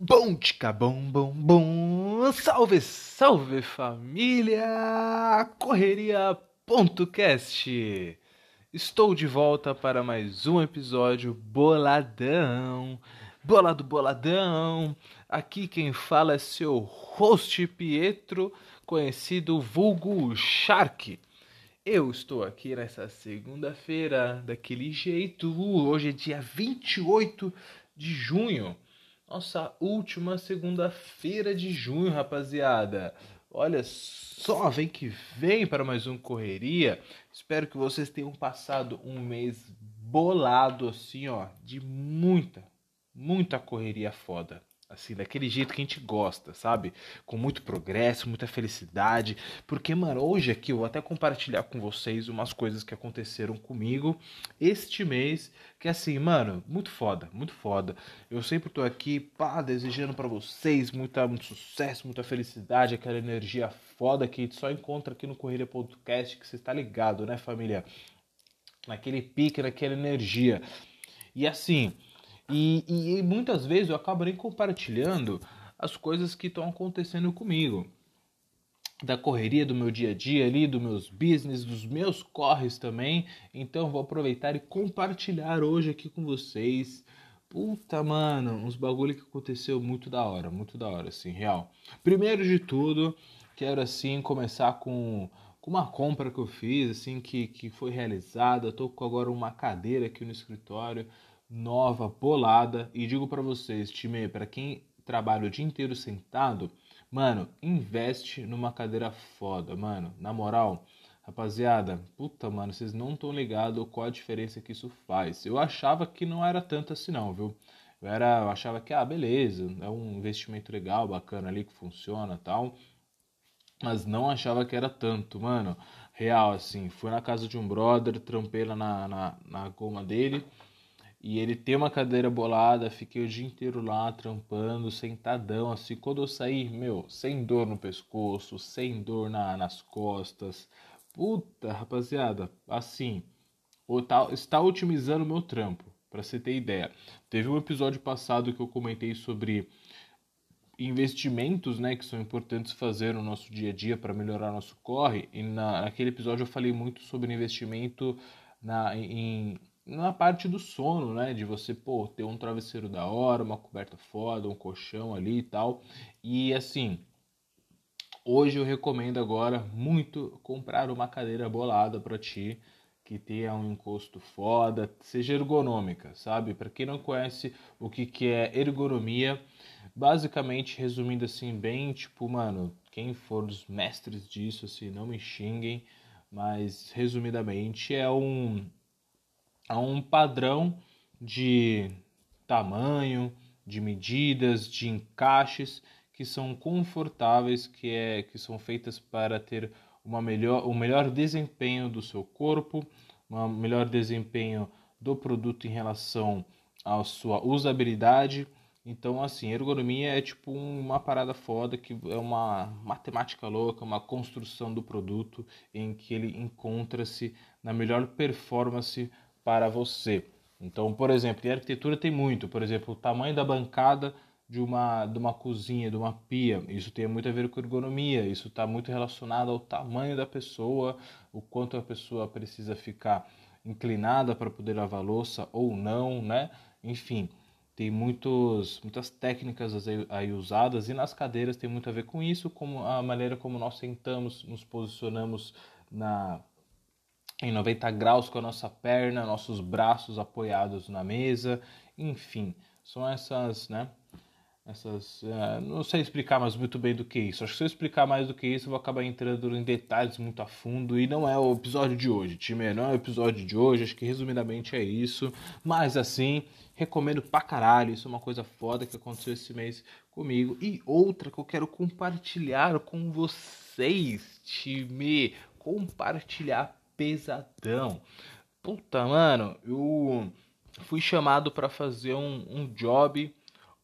Bom tica bom bom bom. Salve salve família. Correria.cast Estou de volta para mais um episódio boladão. Bolado boladão. Aqui quem fala é seu host Pietro Conhecido vulgo Shark. Eu estou aqui nessa segunda-feira daquele jeito. Hoje é dia 28 de junho nossa última segunda-feira de junho, rapaziada. Olha só, vem que vem para mais um Correria. Espero que vocês tenham passado um mês bolado, assim, ó, de muita, muita correria foda assim, daquele jeito que a gente gosta, sabe? Com muito progresso, muita felicidade. Porque, mano, hoje aqui eu vou até compartilhar com vocês umas coisas que aconteceram comigo este mês, que assim, mano, muito foda, muito foda. Eu sempre tô aqui, pá, desejando para vocês muita, muito sucesso, muita felicidade, aquela energia foda que a gente só encontra aqui no Corrida Podcast, que você está ligado, né, família? Naquele pique, naquela energia. E assim, e, e, e muitas vezes eu acabo nem compartilhando as coisas que estão acontecendo comigo. Da correria do meu dia a dia ali, dos meus business, dos meus corres também. Então vou aproveitar e compartilhar hoje aqui com vocês. Puta, mano, uns bagulho que aconteceu muito da hora, muito da hora, assim, real. Primeiro de tudo, quero assim começar com, com uma compra que eu fiz, assim, que, que foi realizada. Eu tô com agora uma cadeira aqui no escritório nova, bolada. E digo para vocês, time, para quem trabalha o dia inteiro sentado, mano, investe numa cadeira foda, mano. Na moral, rapaziada, puta, mano, vocês não estão ligados qual a diferença que isso faz. Eu achava que não era tanto assim, não, viu? Eu, era, eu achava que, ah, beleza, é um investimento legal, bacana ali que funciona tal. Mas não achava que era tanto, mano. Real, assim. Fui na casa de um brother, trampei lá na, na, na goma dele. E ele tem uma cadeira bolada, fiquei o dia inteiro lá trampando, sentadão, assim. Quando eu saí, meu, sem dor no pescoço, sem dor na, nas costas. Puta, rapaziada, assim, tá, está otimizando o meu trampo, para você ter ideia. Teve um episódio passado que eu comentei sobre investimentos, né, que são importantes fazer no nosso dia a dia para melhorar nosso corre. E na, naquele episódio eu falei muito sobre investimento na, em na parte do sono, né? De você, pô, ter um travesseiro da hora, uma coberta foda, um colchão ali e tal. E assim, hoje eu recomendo agora muito comprar uma cadeira bolada para ti, que tenha um encosto foda, seja ergonômica, sabe? Para quem não conhece o que, que é ergonomia, basicamente, resumindo assim, bem, tipo, mano, quem for os mestres disso, assim, não me xinguem, mas resumidamente é um a um padrão de tamanho, de medidas, de encaixes que são confortáveis, que, é, que são feitas para ter uma melhor, um melhor desempenho do seu corpo, um melhor desempenho do produto em relação à sua usabilidade. Então, assim, ergonomia é tipo uma parada foda que é uma matemática louca, uma construção do produto em que ele encontra-se na melhor performance para você. Então, por exemplo, em arquitetura tem muito, por exemplo, o tamanho da bancada de uma, de uma cozinha, de uma pia. Isso tem muito a ver com ergonomia, isso está muito relacionado ao tamanho da pessoa, o quanto a pessoa precisa ficar inclinada para poder lavar louça ou não, né? Enfim, tem muitos, muitas técnicas aí usadas e nas cadeiras tem muito a ver com isso, como a maneira como nós sentamos, nos posicionamos na em 90 graus com a nossa perna, nossos braços apoiados na mesa, enfim, são essas, né? Essas, uh, não sei explicar mais muito bem do que isso. Acho que se eu explicar mais do que isso, eu vou acabar entrando em detalhes muito a fundo. E não é o episódio de hoje, time. Não é o episódio de hoje. Acho que resumidamente é isso. Mas assim, recomendo pra caralho. Isso é uma coisa foda que aconteceu esse mês comigo. E outra que eu quero compartilhar com vocês, time. Compartilhar pesadão. Puta, mano, eu fui chamado para fazer um, um job,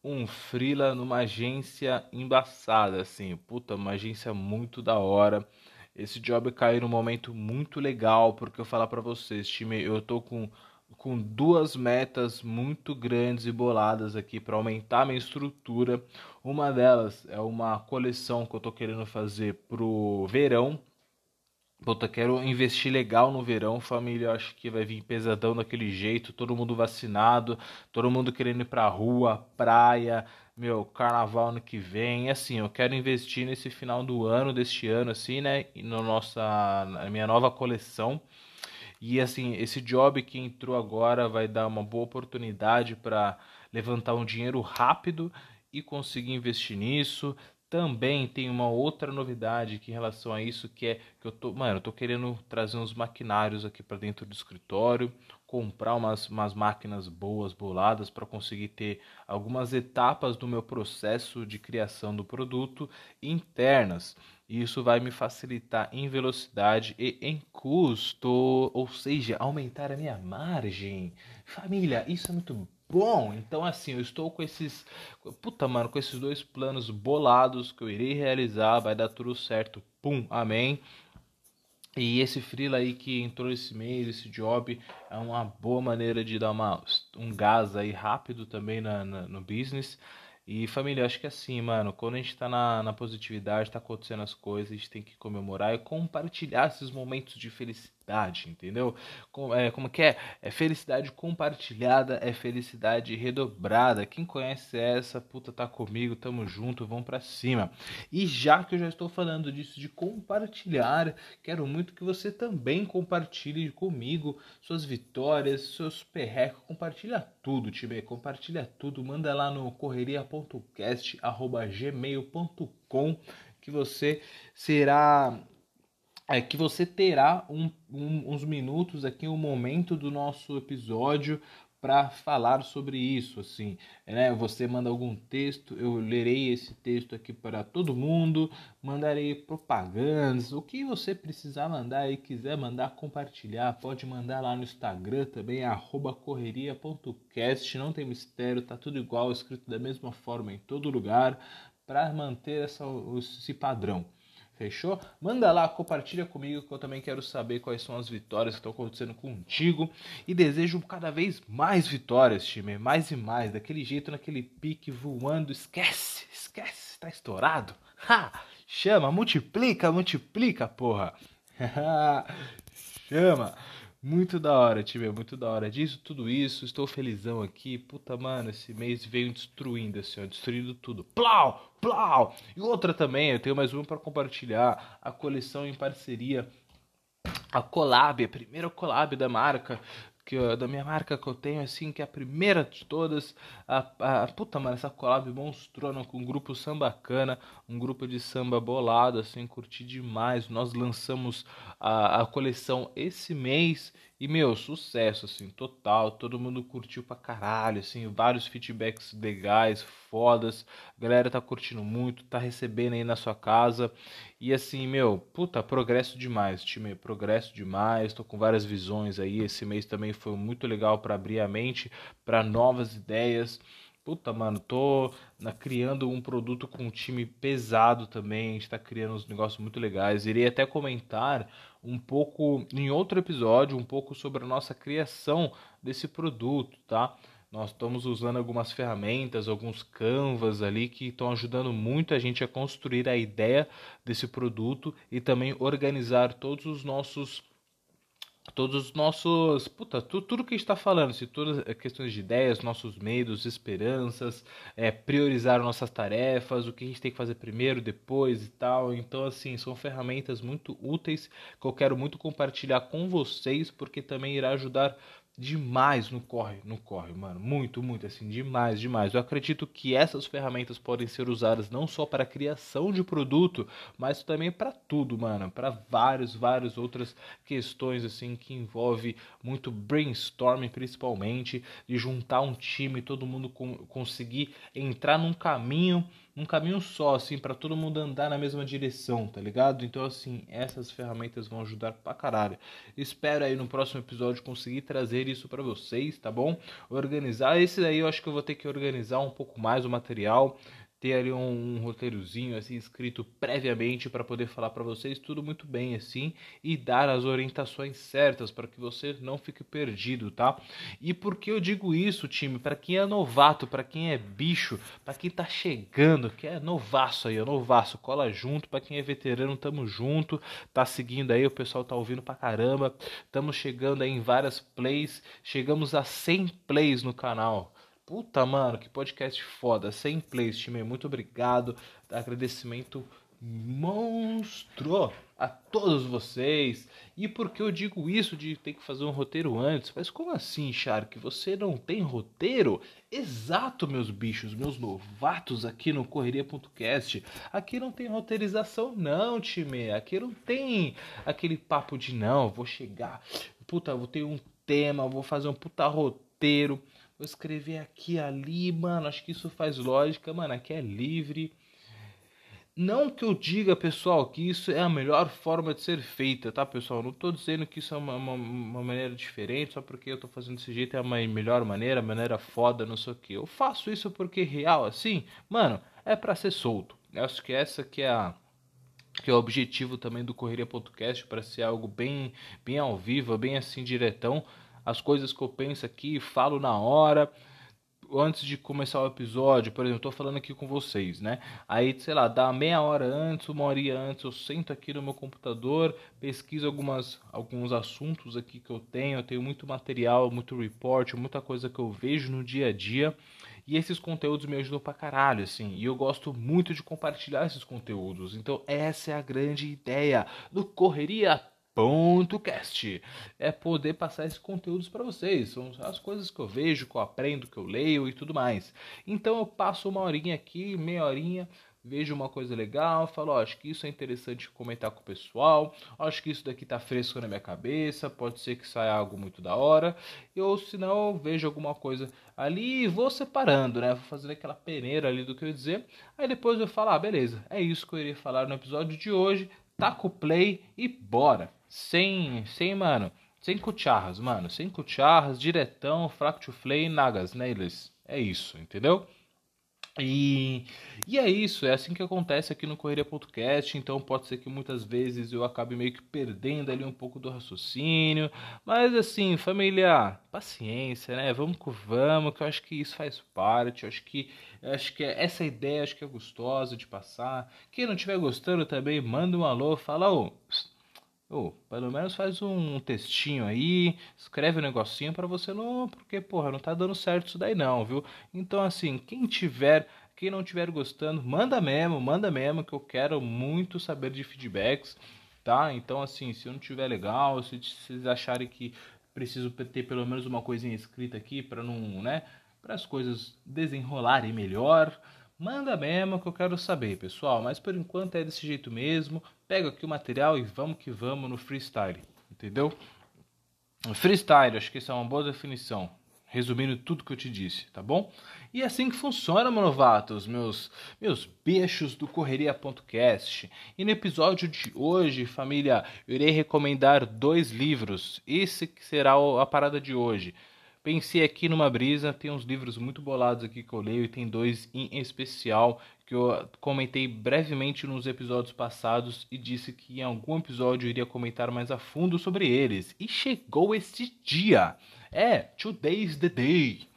um freela numa agência embaçada, assim. Puta, uma agência muito da hora. Esse job caiu num momento muito legal, porque eu falar para vocês, time, eu tô com com duas metas muito grandes e boladas aqui para aumentar minha estrutura. Uma delas é uma coleção que eu tô querendo fazer pro verão. Puta, quero investir legal no verão, família. Acho que vai vir pesadão daquele jeito, todo mundo vacinado, todo mundo querendo ir pra rua, praia, meu, carnaval ano que vem. Assim, eu quero investir nesse final do ano, deste ano, assim, né? No nossa, na minha nova coleção. E assim, esse job que entrou agora vai dar uma boa oportunidade para levantar um dinheiro rápido e conseguir investir nisso. Também tem uma outra novidade que em relação a isso, que é que eu tô, mano, eu tô querendo trazer uns maquinários aqui para dentro do escritório, comprar umas, umas máquinas boas, boladas, para conseguir ter algumas etapas do meu processo de criação do produto internas. E isso vai me facilitar em velocidade e em custo, ou seja, aumentar a minha margem. Família, isso é muito bom. Então, assim, eu estou com esses. Puta, mano, com esses dois planos bolados que eu irei realizar. Vai dar tudo certo. Pum, amém. E esse freela aí que entrou esse mês, esse job, é uma boa maneira de dar uma, um gás aí rápido também na, na no business. E família, acho que é assim, mano, quando a gente tá na, na positividade, tá acontecendo as coisas, a gente tem que comemorar e compartilhar esses momentos de felicidade, entendeu? Como, é, como que é? É felicidade compartilhada, é felicidade redobrada. Quem conhece essa, puta, tá comigo, tamo junto, vamos pra cima. E já que eu já estou falando disso de compartilhar, quero muito que você também compartilhe comigo suas vitórias, seus perrecos, compartilha tudo, time, compartilha tudo, manda lá no correria.com podcast@gmail.com que você será é que você terá um, um, uns minutos aqui, um momento do nosso episódio para falar sobre isso, assim, né? Você manda algum texto, eu lerei esse texto aqui para todo mundo, mandarei propagandas, o que você precisar mandar e quiser mandar compartilhar, pode mandar lá no Instagram também, correria.cast, não tem mistério, tá tudo igual, escrito da mesma forma em todo lugar, para manter essa, esse padrão. Fechou? Manda lá, compartilha comigo que eu também quero saber quais são as vitórias que estão acontecendo contigo e desejo cada vez mais vitórias, time, mais e mais, daquele jeito, naquele pique voando. Esquece, esquece, tá estourado. Ha! Chama, multiplica, multiplica, porra. Chama. Muito da hora, time, muito da hora disso, tudo isso. Estou felizão aqui. Puta, mano, esse mês veio destruindo, assim, ó, destruindo tudo. Plau, plau. E outra também, eu tenho mais uma para compartilhar. A coleção em parceria a collab, a primeira collab da marca que da minha marca que eu tenho, assim, que é a primeira de todas. A, a puta, mano, essa collab monstrona com um grupo sambacana, um grupo de samba bolado, assim, curti demais. Nós lançamos a, a coleção esse mês e, meu, sucesso, assim, total. Todo mundo curtiu pra caralho, assim, vários feedbacks legais, fodas. A galera tá curtindo muito, tá recebendo aí na sua casa. E, assim, meu, puta, progresso demais, time, progresso demais. Tô com várias visões aí. Esse mês também foi muito legal para abrir a mente para novas ideias. Puta, mano, tô na, criando um produto com um time pesado também. A gente tá criando uns negócios muito legais. Irei até comentar um pouco em outro episódio, um pouco sobre a nossa criação desse produto, tá? Nós estamos usando algumas ferramentas, alguns canvas ali que estão ajudando muito a gente a construir a ideia desse produto e também organizar todos os nossos todos os nossos. Puta, tudo, tudo que a gente está falando, se todas as questões de ideias, nossos medos, esperanças, é, priorizar nossas tarefas, o que a gente tem que fazer primeiro, depois e tal. Então, assim, são ferramentas muito úteis que eu quero muito compartilhar com vocês, porque também irá ajudar demais no corre, no corre, mano, muito, muito assim, demais, demais. Eu acredito que essas ferramentas podem ser usadas não só para criação de produto, mas também para tudo, mano, para vários, várias outras questões assim que envolve muito brainstorming, principalmente de juntar um time, todo mundo conseguir entrar num caminho um caminho só, assim, para todo mundo andar na mesma direção, tá ligado? Então, assim, essas ferramentas vão ajudar pra caralho. Espero aí no próximo episódio conseguir trazer isso para vocês, tá bom? Organizar. Esse daí eu acho que eu vou ter que organizar um pouco mais o material ter ali um, um roteirozinho assim escrito previamente para poder falar para vocês tudo muito bem assim e dar as orientações certas para que você não fique perdido, tá? E por que eu digo isso, time? Para quem é novato, para quem é bicho, para quem tá chegando, que é novaço aí, é novaço, cola junto, para quem é veterano, tamo junto, tá seguindo aí, o pessoal tá ouvindo pra caramba. Estamos chegando aí em várias plays, chegamos a 100 plays no canal. Puta, mano, que podcast foda. 100 plays, time. Muito obrigado. Agradecimento monstro a todos vocês. E por que eu digo isso de ter que fazer um roteiro antes? Mas como assim, Shark? Você não tem roteiro? Exato, meus bichos, meus novatos aqui no Correria.cast. Aqui não tem roteirização, não, time. Aqui não tem aquele papo de não, vou chegar, puta, vou ter um tema, vou fazer um puta roteiro vou escrever aqui ali, mano, acho que isso faz lógica, mano, aqui é livre. Não que eu diga, pessoal, que isso é a melhor forma de ser feita, tá, pessoal? Não tô dizendo que isso é uma, uma, uma maneira diferente, só porque eu tô fazendo desse jeito é uma melhor maneira, maneira foda, não sei o que. Eu faço isso porque real, assim, mano, é para ser solto. Eu acho que essa que é a que é o objetivo também do Correria Podcast para ser algo bem bem ao vivo, bem assim diretão as coisas que eu penso aqui, falo na hora. Antes de começar o episódio, por exemplo, eu tô falando aqui com vocês, né? Aí, sei lá, dá meia hora antes, uma hora antes, eu sento aqui no meu computador, pesquiso algumas, alguns assuntos aqui que eu tenho. Eu tenho muito material, muito report, muita coisa que eu vejo no dia a dia. E esses conteúdos me ajudam pra caralho, assim. E eu gosto muito de compartilhar esses conteúdos. Então, essa é a grande ideia do Correria Cast é poder passar esses conteúdos para vocês. São as coisas que eu vejo, que eu aprendo, que eu leio e tudo mais. Então eu passo uma horinha aqui, meia horinha, vejo uma coisa legal, falo, acho que isso é interessante comentar com o pessoal, acho que isso daqui tá fresco na minha cabeça, pode ser que saia algo muito da hora, ou se não, vejo alguma coisa ali e vou separando, né? Vou fazendo aquela peneira ali do que eu ia dizer, aí depois eu falo, ah, beleza, é isso que eu iria falar no episódio de hoje, taca o play e bora! Sem, sem, mano, sem cucharras, mano, sem cucharras, diretão, fraco to flay, nagas, neles. É isso, entendeu? E, e é isso, é assim que acontece aqui no Correria Podcast, então pode ser que muitas vezes eu acabe meio que perdendo ali um pouco do raciocínio, mas assim, família, paciência, né? Vamos que vamos, que eu acho que isso faz parte, eu acho que eu acho que é, essa ideia acho que é gostosa de passar. Quem não estiver gostando também, manda um alô, fala, ô, ou, pelo menos faz um textinho aí, escreve um negocinho para você não, porque porra, não tá dando certo isso daí não, viu? Então assim, quem tiver, quem não tiver gostando, manda mesmo, manda mesmo que eu quero muito saber de feedbacks, tá? Então assim, se não tiver legal, se vocês acharem que preciso ter pelo menos uma coisinha escrita aqui para não, né, para as coisas desenrolarem melhor, Manda mesmo que eu quero saber, pessoal. Mas por enquanto é desse jeito mesmo. Pega aqui o material e vamos que vamos no freestyle, entendeu? Freestyle, acho que essa é uma boa definição. Resumindo tudo que eu te disse, tá bom? E é assim que funciona, meu novatos, meus, meus bichos do Correria.cast. E no episódio de hoje, família, eu irei recomendar dois livros. Esse que será a parada de hoje. Pensei aqui numa brisa, tem uns livros muito bolados aqui que eu leio e tem dois em especial que eu comentei brevemente nos episódios passados e disse que em algum episódio eu iria comentar mais a fundo sobre eles. E chegou este dia. É, today's the day.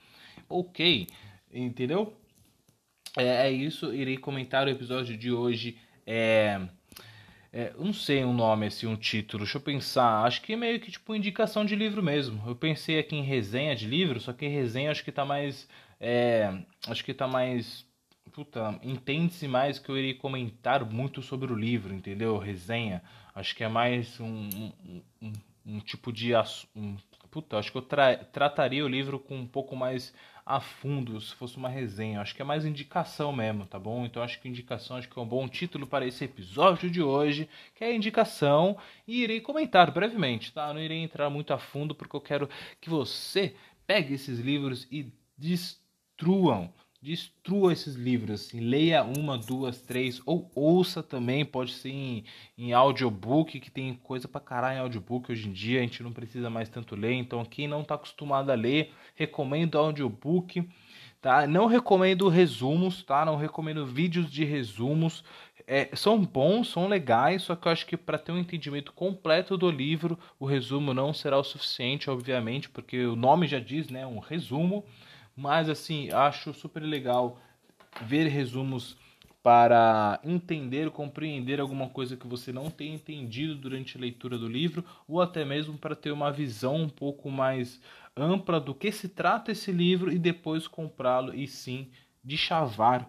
Ok, entendeu? É, é isso, irei comentar o episódio de hoje. É é, não sei um nome, assim, um título. Deixa eu pensar. Acho que é meio que tipo indicação de livro mesmo. Eu pensei aqui em resenha de livro, só que resenha acho que tá mais. É, acho que tá mais. Puta, entende-se mais que eu irei comentar muito sobre o livro, entendeu? Resenha. Acho que é mais um, um, um, um tipo de. Um, puta, acho que eu tra trataria o livro com um pouco mais a fundo se fosse uma resenha. Acho que é mais indicação mesmo, tá bom? Então acho que indicação acho que é um bom título para esse episódio de hoje, que é indicação, e irei comentar brevemente, tá? Não irei entrar muito a fundo porque eu quero que você pegue esses livros e destruam destrua esses livros, assim, leia uma, duas, três, ou ouça também, pode ser em, em audiobook, que tem coisa pra caralho em audiobook hoje em dia, a gente não precisa mais tanto ler, então quem não tá acostumado a ler, recomendo audiobook, tá? Não recomendo resumos, tá? Não recomendo vídeos de resumos. É, são bons, são legais, só que eu acho que para ter um entendimento completo do livro, o resumo não será o suficiente, obviamente, porque o nome já diz, né? Um resumo. Mas assim, acho super legal ver resumos para entender, compreender alguma coisa que você não tenha entendido durante a leitura do livro, ou até mesmo para ter uma visão um pouco mais ampla do que se trata esse livro e depois comprá-lo e sim de chavar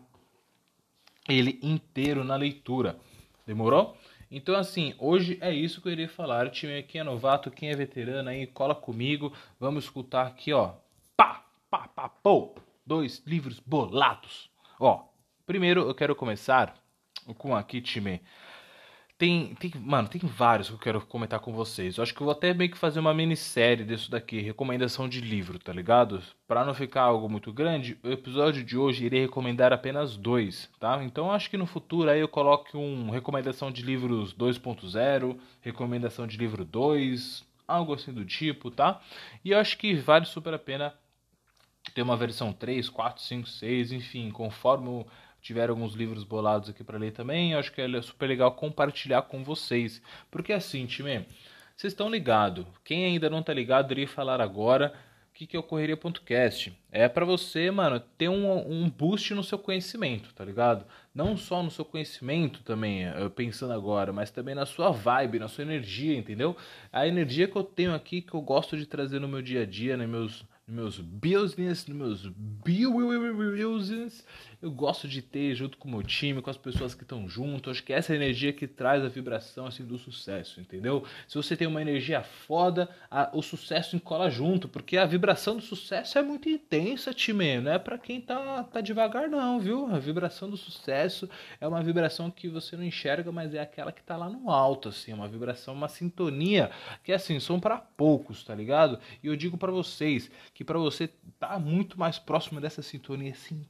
ele inteiro na leitura. Demorou? Então, assim, hoje é isso que eu irei falar. time, quem é novato, quem é veterano aí, cola comigo. Vamos escutar aqui, ó. Pá, pá. Dois livros bolados. Ó, primeiro eu quero começar com aqui, time. Tem, tem, mano, tem vários que eu quero comentar com vocês. Eu acho que eu vou até meio que fazer uma minissérie disso daqui, recomendação de livro, tá ligado? Para não ficar algo muito grande, o episódio de hoje irei recomendar apenas dois, tá? Então acho que no futuro aí eu coloque um recomendação de livros 2.0, recomendação de livro 2, algo assim do tipo, tá? E eu acho que vale super a pena ter uma versão 3, 4, 5, 6, enfim, conforme tiveram alguns livros bolados aqui para ler também. Acho que é super legal compartilhar com vocês. Porque assim, time, vocês estão ligados. Quem ainda não tá ligado, iria falar agora o que, que é o Correria.cast. É para você, mano, ter um, um boost no seu conhecimento, tá ligado? Não só no seu conhecimento também, pensando agora, mas também na sua vibe, na sua energia, entendeu? A energia que eu tenho aqui, que eu gosto de trazer no meu dia a dia, nos meus, nos meus business, nos meus business, eu gosto de ter junto com o meu time, com as pessoas que estão junto. Acho que essa é a energia que traz a vibração assim do sucesso, entendeu? Se você tem uma energia foda, a, o sucesso encola junto, porque a vibração do sucesso é muito intensa, time. Não é para quem tá, tá devagar, não, viu? A vibração do sucesso é uma vibração que você não enxerga, mas é aquela que tá lá no alto, assim, uma vibração, uma sintonia que assim são para poucos, tá ligado? E eu digo para vocês que para você tá muito mais próximo dessa sintonia, assim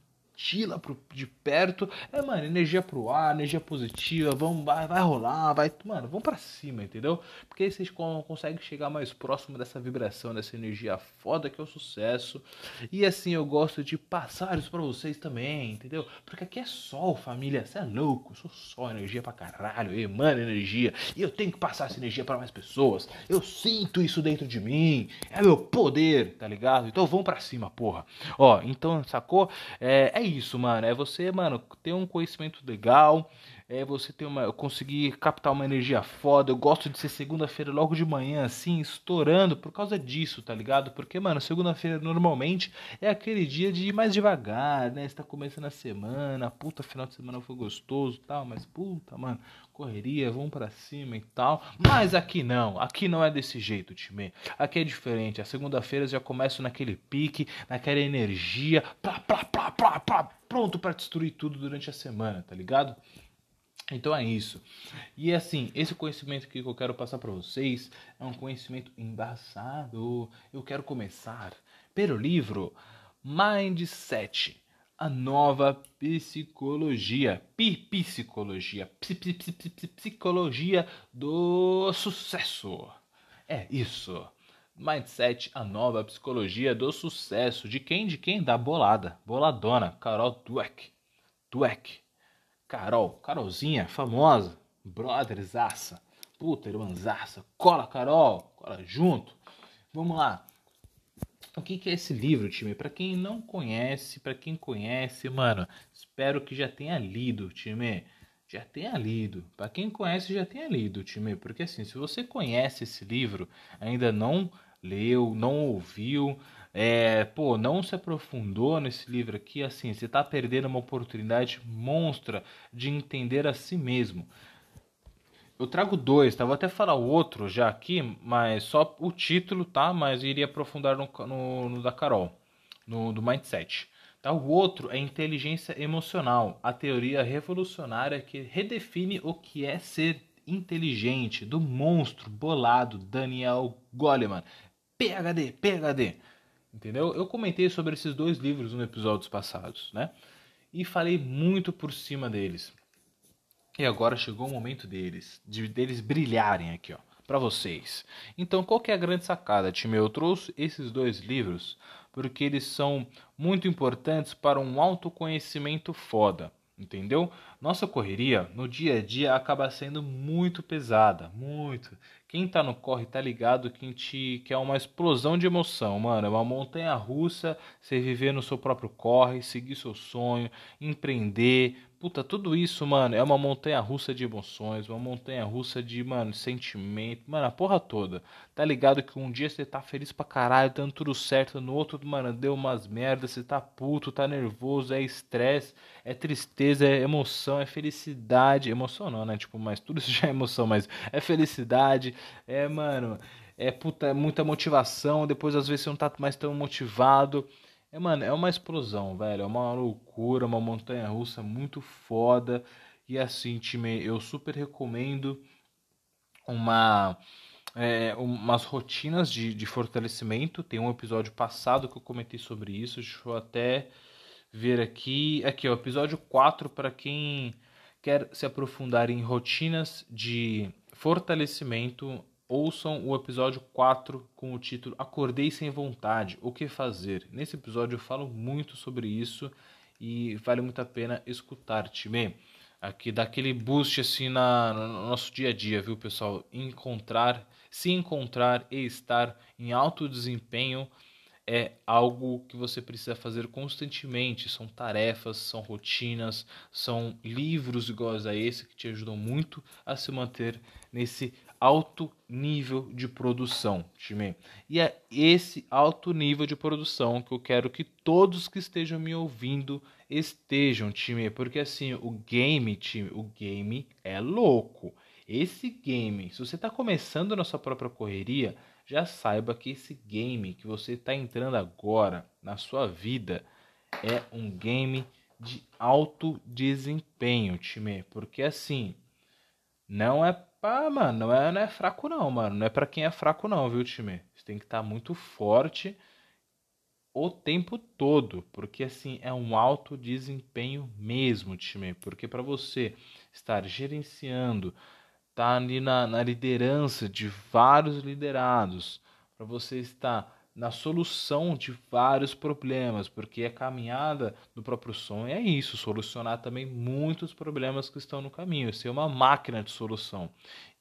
lá pro, de perto. É, mano, energia pro ar, energia positiva, vamos, vai, vai rolar, vai. Mano, vamos pra cima, entendeu? Porque aí vocês conseguem chegar mais próximo dessa vibração, dessa energia foda que é o sucesso. E assim, eu gosto de passar isso pra vocês também, entendeu? Porque aqui é sol, família. Você é louco, eu sou só energia pra caralho, emana energia. E eu tenho que passar essa energia para mais pessoas. Eu sinto isso dentro de mim. É meu poder, tá ligado? Então vamos pra cima, porra. Ó, então, sacou? É, é isso, mano. É você, mano, ter um conhecimento legal. É você ter uma. conseguir captar uma energia foda. Eu gosto de ser segunda-feira logo de manhã, assim, estourando por causa disso, tá ligado? Porque, mano, segunda-feira normalmente é aquele dia de ir mais devagar, né? Você tá começando a semana, puta, final de semana foi gostoso tal, mas puta, mano, correria, vamos para cima e tal. Mas aqui não, aqui não é desse jeito, time. Aqui é diferente. A segunda-feira já começa naquele pique, naquela energia, plá, plá, plá, plá, plá, pronto para destruir tudo durante a semana, tá ligado? Então é isso. E assim, esse conhecimento que eu quero passar para vocês é um conhecimento embaçado. Eu quero começar pelo livro Mindset a nova psicologia, psicologia, psicologia do sucesso. É isso. Mindset, a nova psicologia do sucesso. De quem? De quem? Da bolada. Boladona. Carol Dweck. Dweck. Carol. Carolzinha, famosa. Brotherzaça. Puta, irmãzaça. Cola, Carol. Cola junto. Vamos lá. O que, é esse livro, time? Para quem não conhece, para quem conhece, mano, espero que já tenha lido, time. Já tenha lido. Para quem conhece, já tenha lido, time. Porque assim, se você conhece esse livro, ainda não leu, não ouviu, é, pô, não se aprofundou nesse livro aqui, assim, você tá perdendo uma oportunidade monstra de entender a si mesmo. Eu trago dois, tá? Vou até falar o outro já aqui, mas só o título, tá? Mas iria aprofundar no, no, no da Carol, no do Mindset. Tá? O outro é Inteligência Emocional, a teoria revolucionária que redefine o que é ser inteligente, do monstro bolado Daniel Goleman. PHD, PHD. Entendeu? Eu comentei sobre esses dois livros nos episódios passados, né? E falei muito por cima deles. E agora chegou o momento deles, de deles brilharem aqui, ó, para vocês. Então, qual que é a grande sacada, time? Eu trouxe esses dois livros porque eles são muito importantes para um autoconhecimento foda entendeu? Nossa correria no dia a dia acaba sendo muito pesada, muito. Quem tá no corre tá ligado que, te, que é uma explosão de emoção, mano. É uma montanha russa, você viver no seu próprio corre, seguir seu sonho, empreender, Puta, tudo isso, mano, é uma montanha russa de emoções, uma montanha russa de, mano, sentimento, mano, a porra toda. Tá ligado que um dia você tá feliz pra caralho, dando tudo certo, no outro, mano, deu umas merdas, você tá puto, tá nervoso, é estresse, é tristeza, é emoção, é felicidade. Emoção não, né? Tipo, mas tudo isso já é emoção, mas é felicidade, é, mano, é puta, é muita motivação, depois às vezes você não tá mais tão motivado. É, mano, é uma explosão, velho. É uma loucura, uma montanha russa muito foda. E assim, time, eu super recomendo uma. É, umas rotinas de, de fortalecimento. Tem um episódio passado que eu comentei sobre isso. Deixa eu até ver aqui. Aqui, o episódio 4 para quem quer se aprofundar em rotinas de fortalecimento ouçam o episódio 4 com o título Acordei sem vontade, o que fazer. Nesse episódio eu falo muito sobre isso e vale muito a pena escutar, time. Aqui dá aquele boost assim na, no nosso dia a dia, viu, pessoal? Encontrar, se encontrar e estar em alto desempenho é algo que você precisa fazer constantemente. São tarefas, são rotinas, são livros iguais a esse que te ajudam muito a se manter nesse alto nível de produção, time. E é esse alto nível de produção que eu quero que todos que estejam me ouvindo estejam, time, porque assim, o game, time, o game é louco. Esse game, se você está começando na sua própria correria, já saiba que esse game que você está entrando agora na sua vida é um game de alto desempenho, time, porque assim, não é Pá, mano, não é, não é fraco não, mano. Não é para quem é fraco não, viu, time? Você tem que estar tá muito forte o tempo todo, porque assim é um alto desempenho mesmo, time. Porque para você estar gerenciando, tá ali na, na liderança de vários liderados, para você estar na solução de vários problemas, porque a caminhada do próprio sonho é isso, solucionar também muitos problemas que estão no caminho, ser uma máquina de solução.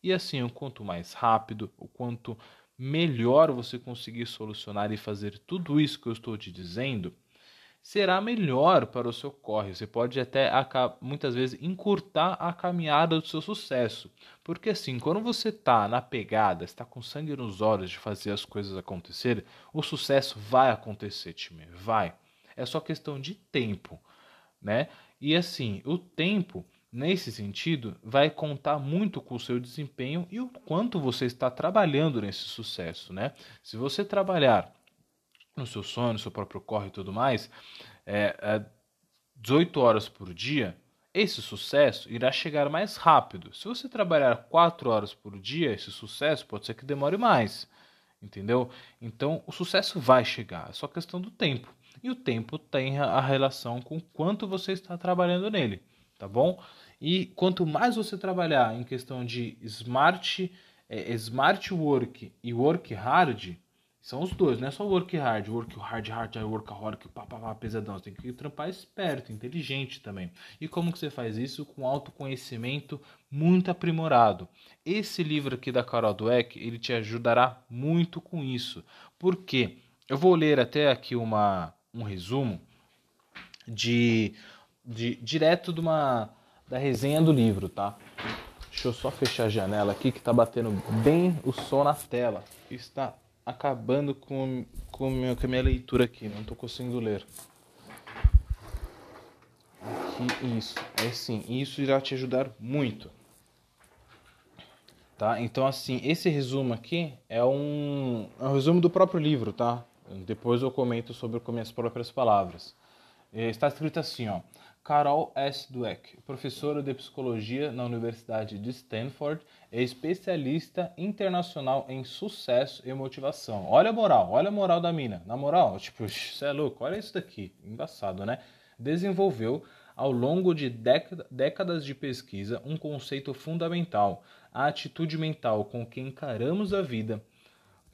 E assim, o quanto mais rápido, o quanto melhor você conseguir solucionar e fazer tudo isso que eu estou te dizendo, será melhor para o seu corre. Você pode até muitas vezes encurtar a caminhada do seu sucesso. Porque assim, quando você está na pegada, está com sangue nos olhos de fazer as coisas acontecer, o sucesso vai acontecer, time, vai. É só questão de tempo, né? E assim, o tempo Nesse sentido, vai contar muito com o seu desempenho e o quanto você está trabalhando nesse sucesso, né? Se você trabalhar no seu sonho, no seu próprio corre e tudo mais, é, é 18 horas por dia, esse sucesso irá chegar mais rápido. Se você trabalhar 4 horas por dia, esse sucesso pode ser que demore mais, entendeu? Então o sucesso vai chegar, é só questão do tempo. E o tempo tem a relação com quanto você está trabalhando nele, tá bom? E quanto mais você trabalhar em questão de smart, é, smart work e work hard, são os dois, não é só work hard, work hard, hard, workaholic, pá, pá, pá, pesadão. Você tem que trampar esperto, inteligente também. E como que você faz isso? Com autoconhecimento muito aprimorado. Esse livro aqui da Carol Dweck, ele te ajudará muito com isso. Por quê? Eu vou ler até aqui uma, um resumo de, de direto de uma da resenha do livro, tá? Deixa eu só fechar a janela aqui que tá batendo bem o som na tela. Está acabando com, com, meu, com a minha leitura aqui, não tô conseguindo ler. Aqui, isso. É sim, isso irá te ajudar muito. Tá? Então, assim, esse resumo aqui é um, é um resumo do próprio livro, tá? Depois eu comento sobre com minhas próprias palavras. É, está escrito assim, ó. Carol S. Dweck, professora de psicologia na Universidade de Stanford, é especialista internacional em sucesso e motivação. Olha a moral, olha a moral da mina. Na moral, tipo, você é louco, olha isso daqui. Embaçado, né? Desenvolveu ao longo de décadas de pesquisa um conceito fundamental, a atitude mental com que encaramos a vida,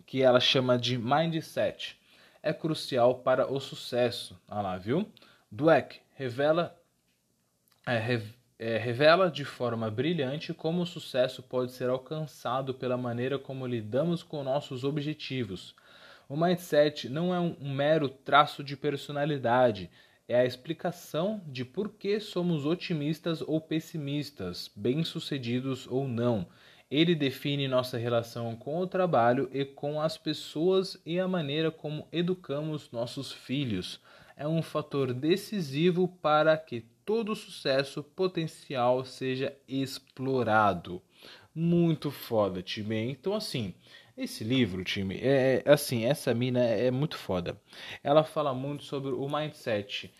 que ela chama de mindset é crucial para o sucesso. Ah lá, viu? Dweck revela, é, é, revela de forma brilhante como o sucesso pode ser alcançado pela maneira como lidamos com nossos objetivos. O mindset não é um, um mero traço de personalidade, é a explicação de por que somos otimistas ou pessimistas, bem-sucedidos ou não. Ele define nossa relação com o trabalho e com as pessoas e a maneira como educamos nossos filhos. É um fator decisivo para que todo sucesso potencial seja explorado. Muito foda, time. Então, assim, esse livro, time, é, é assim, essa mina é muito foda. Ela fala muito sobre o mindset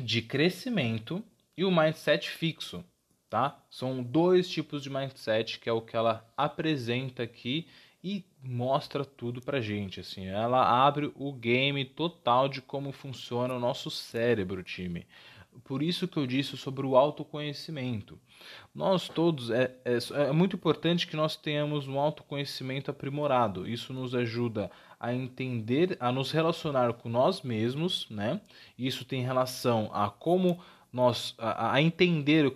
de crescimento e o mindset fixo, tá? São dois tipos de mindset que é o que ela apresenta aqui mostra tudo pra gente, assim. Ela abre o game total de como funciona o nosso cérebro, time. Por isso que eu disse sobre o autoconhecimento. Nós todos, é, é, é muito importante que nós tenhamos um autoconhecimento aprimorado. Isso nos ajuda a entender, a nos relacionar com nós mesmos, né? Isso tem relação a como nós a, a entender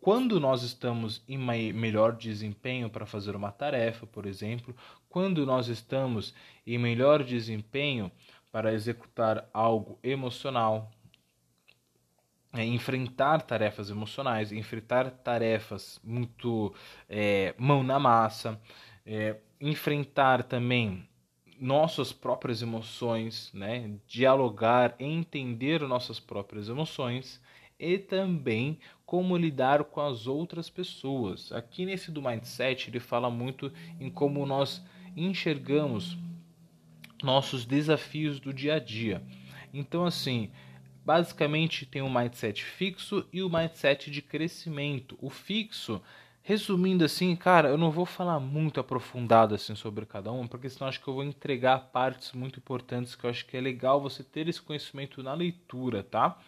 quando nós estamos em melhor desempenho para fazer uma tarefa, por exemplo, quando nós estamos em melhor desempenho para executar algo emocional, é, enfrentar tarefas emocionais, enfrentar tarefas muito é, mão na massa, é, enfrentar também nossas próprias emoções, né? dialogar, entender nossas próprias emoções e também como lidar com as outras pessoas. Aqui nesse do mindset ele fala muito em como nós enxergamos nossos desafios do dia a dia. Então assim, basicamente tem o um mindset fixo e o um mindset de crescimento. O fixo Resumindo assim, cara, eu não vou falar muito aprofundado assim sobre cada um, porque senão acho que eu vou entregar partes muito importantes que eu acho que é legal você ter esse conhecimento na leitura, tá?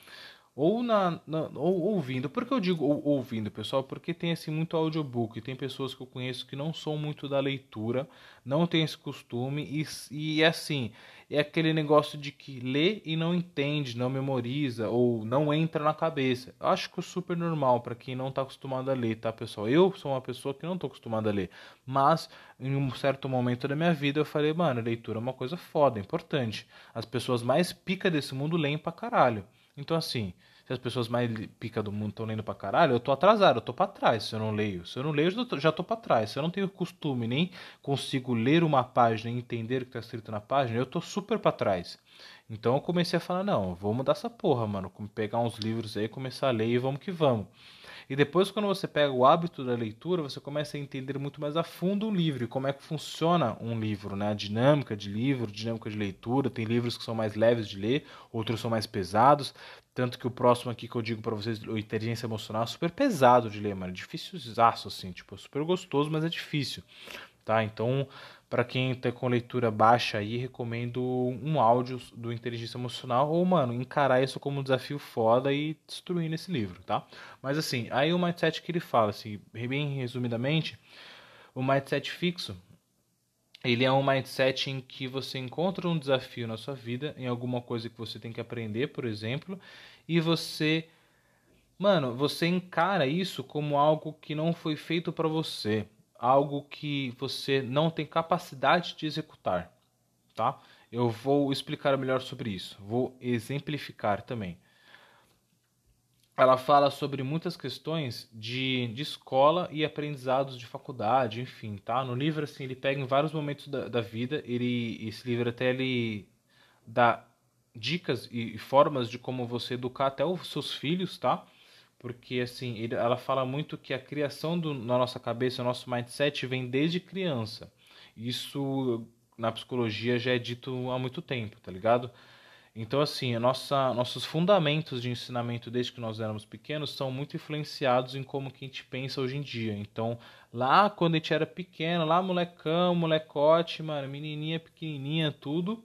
Ou na, na, ou ouvindo. Por que eu digo ou, ouvindo, pessoal? Porque tem assim muito audiobook, tem pessoas que eu conheço que não são muito da leitura, não tem esse costume e, e assim, é aquele negócio de que lê e não entende, não memoriza ou não entra na cabeça. Eu acho que é super normal para quem não está acostumado a ler, tá, pessoal? Eu sou uma pessoa que não estou acostumado a ler, mas em um certo momento da minha vida eu falei, mano, leitura é uma coisa foda, é importante. As pessoas mais pica desse mundo leem pra caralho. Então, assim, se as pessoas mais pica do mundo estão lendo pra caralho, eu tô atrasado, eu tô pra trás se eu não leio. Se eu não leio, eu já tô pra trás. Se eu não tenho costume, nem consigo ler uma página e entender o que tá escrito na página, eu tô super pra trás. Então eu comecei a falar, não, vou mudar essa porra, mano. Pegar uns livros aí, começar a ler e vamos que vamos. E depois, quando você pega o hábito da leitura, você começa a entender muito mais a fundo um livro como é que funciona um livro, né? A dinâmica de livro, dinâmica de leitura. Tem livros que são mais leves de ler, outros são mais pesados. Tanto que o próximo aqui que eu digo para vocês, o Inteligência Emocional, é super pesado de ler, mano. Difícil assim, tipo, é super gostoso, mas é difícil. Tá? Então, para quem está com leitura baixa aí, recomendo um áudio do Inteligência Emocional ou, mano, encarar isso como um desafio foda e destruir nesse livro, tá? Mas assim, aí o mindset que ele fala, assim, bem resumidamente, o mindset fixo, ele é um mindset em que você encontra um desafio na sua vida, em alguma coisa que você tem que aprender, por exemplo, e você Mano, você encara isso como algo que não foi feito para você algo que você não tem capacidade de executar, tá? Eu vou explicar melhor sobre isso, vou exemplificar também. Ela fala sobre muitas questões de, de escola e aprendizados de faculdade, enfim, tá? No livro, assim, ele pega em vários momentos da, da vida, ele, esse livro até ele dá dicas e, e formas de como você educar até os seus filhos, tá? Porque assim ela fala muito que a criação do, na nossa cabeça, o nosso mindset vem desde criança. Isso na psicologia já é dito há muito tempo, tá ligado? Então assim, nossa, nossos fundamentos de ensinamento desde que nós éramos pequenos são muito influenciados em como que a gente pensa hoje em dia. Então lá quando a gente era pequeno, lá molecão, molecote, mano, menininha, pequenininha, tudo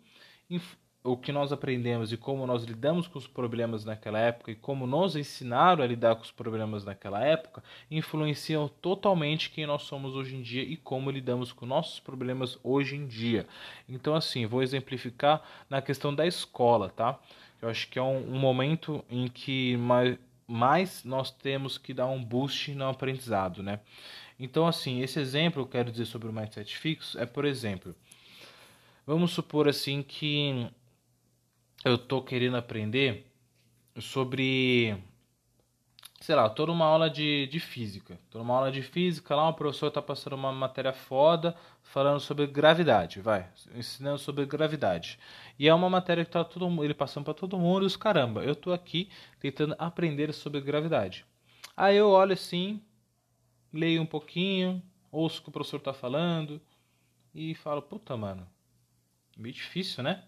o que nós aprendemos e como nós lidamos com os problemas naquela época e como nos ensinaram a lidar com os problemas naquela época influenciam totalmente quem nós somos hoje em dia e como lidamos com nossos problemas hoje em dia. Então, assim, vou exemplificar na questão da escola, tá? Eu acho que é um, um momento em que mais, mais nós temos que dar um boost no aprendizado, né? Então, assim, esse exemplo eu quero dizer sobre o mindset fixo é, por exemplo, vamos supor assim que eu tô querendo aprender sobre sei lá, tô numa aula de, de física. Tô numa aula de física, lá o professor tá passando uma matéria foda, falando sobre gravidade, vai, ensinando sobre gravidade. E é uma matéria que tá todo ele passando para todo mundo, e os caramba, eu tô aqui tentando aprender sobre gravidade. Aí eu olho assim, leio um pouquinho, ouço o que o professor tá falando e falo, puta, mano, meio difícil, né?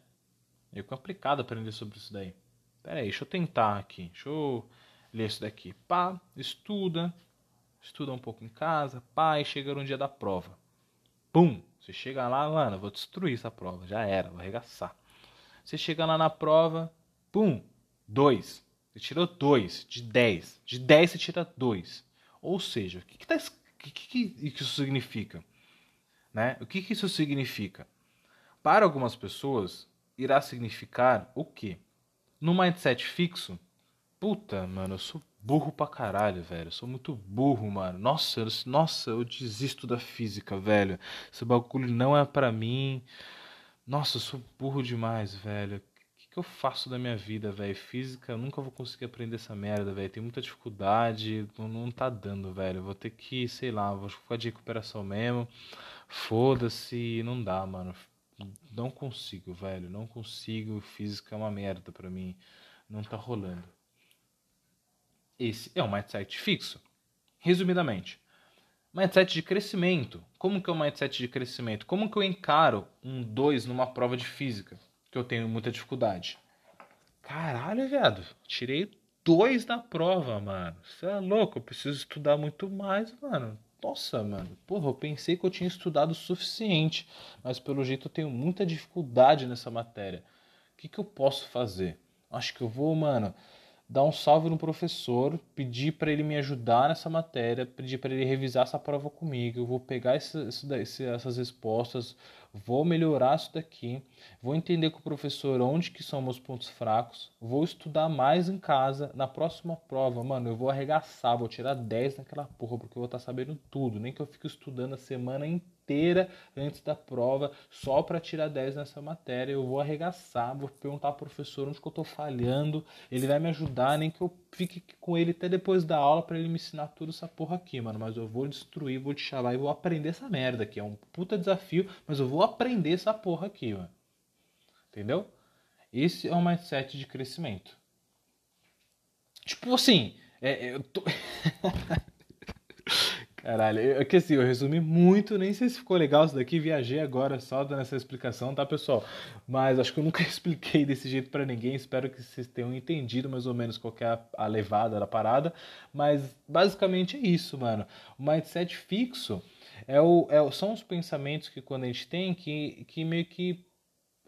Meio complicado aprender sobre isso daí. Pera aí, deixa eu tentar aqui. Deixa eu ler isso daqui. Pá, estuda. Estuda um pouco em casa. Pá, e chega no dia da prova. Pum! Você chega lá, mano, vou destruir essa prova. Já era, vou arregaçar. Você chega lá na prova. Pum! Dois. Você tirou dois de dez. De dez você tira dois. Ou seja, o que, que, tá, que, que, que isso significa? Né? O que, que isso significa? Para algumas pessoas, irá significar o quê? No mindset fixo, puta, mano, eu sou burro pra caralho, velho. Eu sou muito burro, mano. Nossa, eu, nossa, eu desisto da física, velho. Esse bagulho não é para mim. Nossa, eu sou burro demais, velho. O que, eu faço da minha vida, velho? Física, eu nunca vou conseguir aprender essa merda, velho. Tem muita dificuldade, não, não tá dando, velho. vou ter que, sei lá, vou ficar de recuperação mesmo. Foda-se, não dá, mano não consigo, velho. Não consigo. Física é uma merda para mim. Não tá rolando. Esse é um mindset fixo. Resumidamente, mindset de crescimento. Como que é o mindset de crescimento? Como que eu encaro um 2 numa prova de física? Que eu tenho muita dificuldade. Caralho, viado. Tirei dois na prova, mano. Você é louco. Eu preciso estudar muito mais, mano. Nossa, mano, porra, eu pensei que eu tinha estudado o suficiente, mas pelo jeito eu tenho muita dificuldade nessa matéria. O que, que eu posso fazer? Acho que eu vou, mano, dar um salve no professor, pedir para ele me ajudar nessa matéria, pedir para ele revisar essa prova comigo. Eu vou pegar esse, esse, essas respostas, vou melhorar isso daqui, vou entender com o professor onde que são meus pontos fracos, vou estudar mais em casa, na próxima prova, mano, eu vou arregaçar, vou tirar 10 naquela porra, porque eu vou estar tá sabendo tudo, nem que eu fique estudando a semana inteira antes da prova, só para tirar 10 nessa matéria, eu vou arregaçar, vou perguntar ao professor onde que eu tô falhando, ele vai me ajudar, nem que eu fique com ele até depois da aula para ele me ensinar tudo essa porra aqui, mano, mas eu vou destruir, vou te chamar e vou aprender essa merda aqui, é um puta desafio, mas eu vou aprender essa porra aqui, mano. Entendeu? Esse é o mindset de crescimento. Tipo assim, é eu tô. Caralho, é que assim, eu resumi muito, nem sei se ficou legal isso daqui, viajei agora só dando essa explicação, tá, pessoal? Mas acho que eu nunca expliquei desse jeito para ninguém, espero que vocês tenham entendido mais ou menos qual é a, a levada da parada, mas basicamente é isso, mano. O mindset fixo é o, é, são os pensamentos que quando a gente tem que, que meio que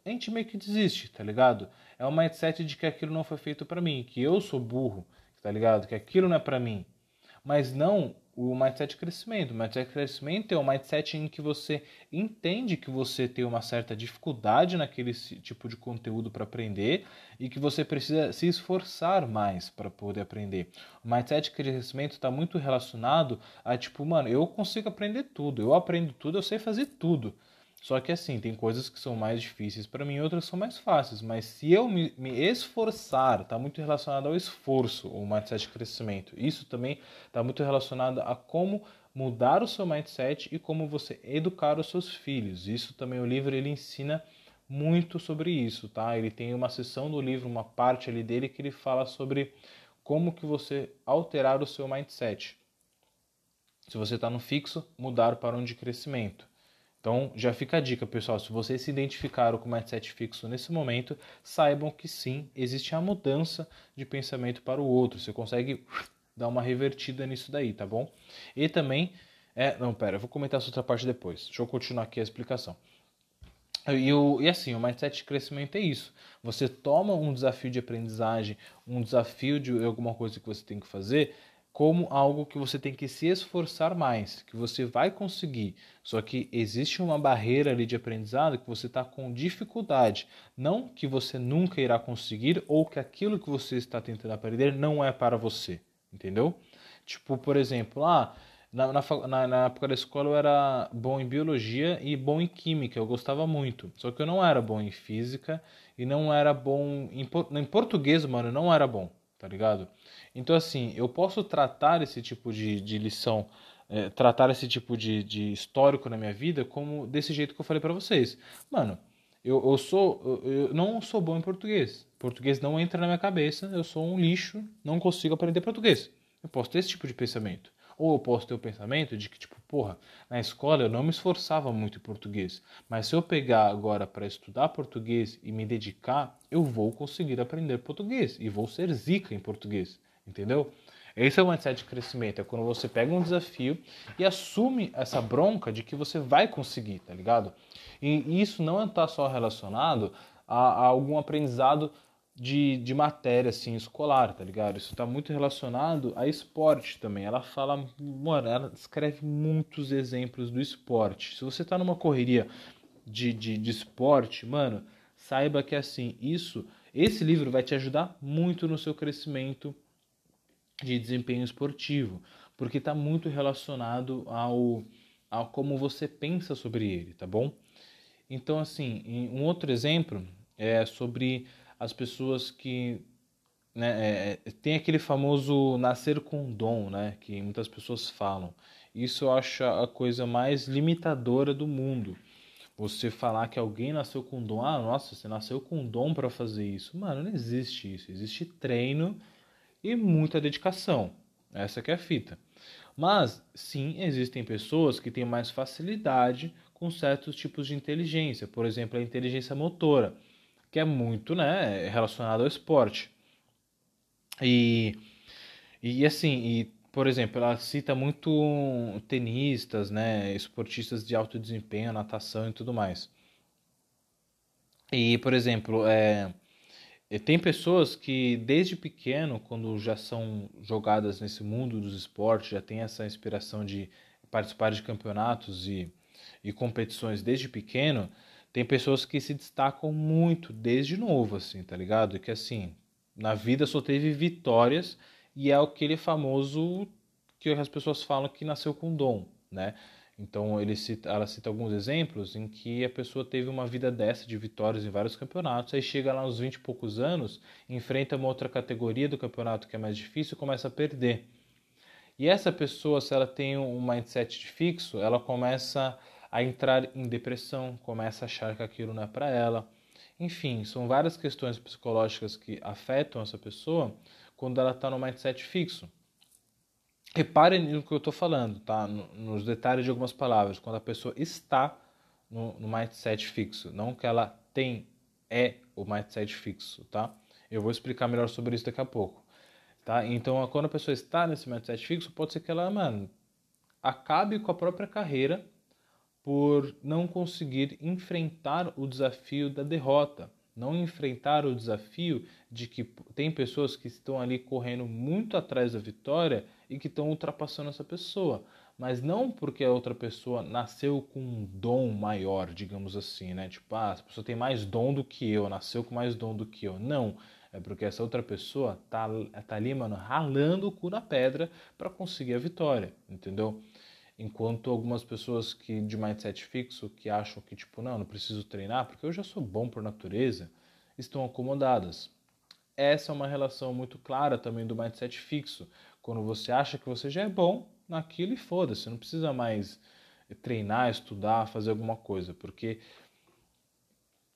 a gente meio que desiste, tá ligado? É o mindset de que aquilo não foi feito para mim, que eu sou burro, tá ligado? Que aquilo não é para mim. Mas não o mindset crescimento. O mindset crescimento é o mindset em que você entende que você tem uma certa dificuldade naquele tipo de conteúdo para aprender e que você precisa se esforçar mais para poder aprender. O mindset crescimento está muito relacionado a tipo, mano, eu consigo aprender tudo, eu aprendo tudo, eu sei fazer tudo. Só que assim, tem coisas que são mais difíceis para mim, outras são mais fáceis. Mas se eu me, me esforçar, está muito relacionado ao esforço, o mindset de crescimento. Isso também está muito relacionado a como mudar o seu mindset e como você educar os seus filhos. Isso também o livro ele ensina muito sobre isso, tá? Ele tem uma seção do livro, uma parte ali dele que ele fala sobre como que você alterar o seu mindset. Se você está no fixo, mudar para um de crescimento. Então, já fica a dica, pessoal. Se vocês se identificaram com o mindset fixo nesse momento, saibam que sim, existe a mudança de pensamento para o outro. Você consegue dar uma revertida nisso daí, tá bom? E também. É, não, pera, eu vou comentar essa outra parte depois. Deixa eu continuar aqui a explicação. E, o, e assim, o mindset de crescimento é isso. Você toma um desafio de aprendizagem, um desafio de alguma coisa que você tem que fazer, como algo que você tem que se esforçar mais, que você vai conseguir. Só que existe uma barreira ali de aprendizado que você está com dificuldade. Não que você nunca irá conseguir ou que aquilo que você está tentando aprender não é para você. Entendeu? Tipo, por exemplo, ah, na, na, na, época da escola eu era bom em biologia e bom em química, eu gostava muito. Só que eu não era bom em física e não era bom em, em português, mano, não era bom, tá ligado? Então, assim, eu posso tratar esse tipo de, de lição, é, tratar esse tipo de, de histórico na minha vida como desse jeito que eu falei para vocês. Mano, eu, eu sou eu, eu não sou bom em português. Português não entra na minha cabeça, eu sou um lixo, não consigo aprender português. Eu posso ter esse tipo de pensamento. Ou eu posso ter o pensamento de que, tipo, porra, na escola eu não me esforçava muito em português, mas se eu pegar agora para estudar português e me dedicar, eu vou conseguir aprender português e vou ser zica em português, entendeu? Esse é o mindset de crescimento, é quando você pega um desafio e assume essa bronca de que você vai conseguir, tá ligado? E isso não está só relacionado a, a algum aprendizado de, de matéria assim escolar, tá ligado? Isso está muito relacionado a esporte também. Ela fala, mano, ela escreve muitos exemplos do esporte. Se você está numa correria de, de, de esporte, mano, saiba que assim, isso, esse livro vai te ajudar muito no seu crescimento de desempenho esportivo, porque está muito relacionado ao, ao como você pensa sobre ele, tá bom? Então, assim, um outro exemplo é sobre as pessoas que né, é, é, tem aquele famoso nascer com dom, né, que muitas pessoas falam. Isso eu acho a coisa mais limitadora do mundo. Você falar que alguém nasceu com dom, ah, nossa, você nasceu com dom para fazer isso. Mano, não existe isso. Existe treino e muita dedicação. Essa que é a fita. Mas sim, existem pessoas que têm mais facilidade com certos tipos de inteligência, por exemplo, a inteligência motora que é muito né, relacionado ao esporte. E, e assim, e, por exemplo, ela cita muito tenistas, né, esportistas de alto desempenho, natação e tudo mais. E, por exemplo, é, tem pessoas que desde pequeno, quando já são jogadas nesse mundo dos esportes, já tem essa inspiração de participar de campeonatos e, e competições desde pequeno, tem pessoas que se destacam muito desde novo, assim, tá ligado? Que assim, na vida só teve vitórias e é aquele famoso que as pessoas falam que nasceu com dom, né? Então ele cita, ela cita alguns exemplos em que a pessoa teve uma vida dessa de vitórias em vários campeonatos, aí chega lá aos 20 e poucos anos, enfrenta uma outra categoria do campeonato que é mais difícil e começa a perder. E essa pessoa, se ela tem um mindset fixo, ela começa a entrar em depressão, começa a achar que aquilo não é para ela. Enfim, são várias questões psicológicas que afetam essa pessoa quando ela está no mindset fixo. Reparem no que eu estou falando, tá? Nos detalhes de algumas palavras. Quando a pessoa está no, no mindset fixo, não que ela tem, é o mindset fixo, tá? Eu vou explicar melhor sobre isso daqui a pouco, tá? Então, quando a pessoa está nesse mindset fixo, pode ser que ela, mano, acabe com a própria carreira por não conseguir enfrentar o desafio da derrota, não enfrentar o desafio de que tem pessoas que estão ali correndo muito atrás da vitória e que estão ultrapassando essa pessoa, mas não porque a outra pessoa nasceu com um dom maior, digamos assim, né? Tipo, ah, essa pessoa tem mais dom do que eu, nasceu com mais dom do que eu. Não, é porque essa outra pessoa tá, tá ali, mano, ralando o cu na pedra para conseguir a vitória, entendeu? Enquanto algumas pessoas que de mindset fixo, que acham que tipo, não, não preciso treinar porque eu já sou bom por natureza, estão acomodadas. Essa é uma relação muito clara também do mindset fixo. Quando você acha que você já é bom naquilo e foda-se, não precisa mais treinar, estudar, fazer alguma coisa, porque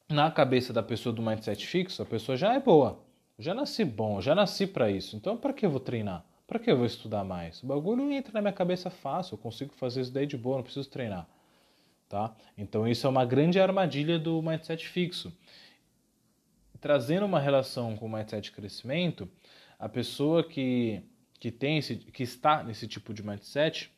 na cabeça da pessoa do mindset fixo, a pessoa já é boa. Já nasci bom, já nasci para isso. Então, para que eu vou treinar? Para que eu vou estudar mais? O bagulho entra na minha cabeça fácil, eu consigo fazer isso daí de boa, não preciso treinar. Tá? Então isso é uma grande armadilha do mindset fixo. Trazendo uma relação com o mindset de crescimento, a pessoa que, que, tem esse, que está nesse tipo de mindset,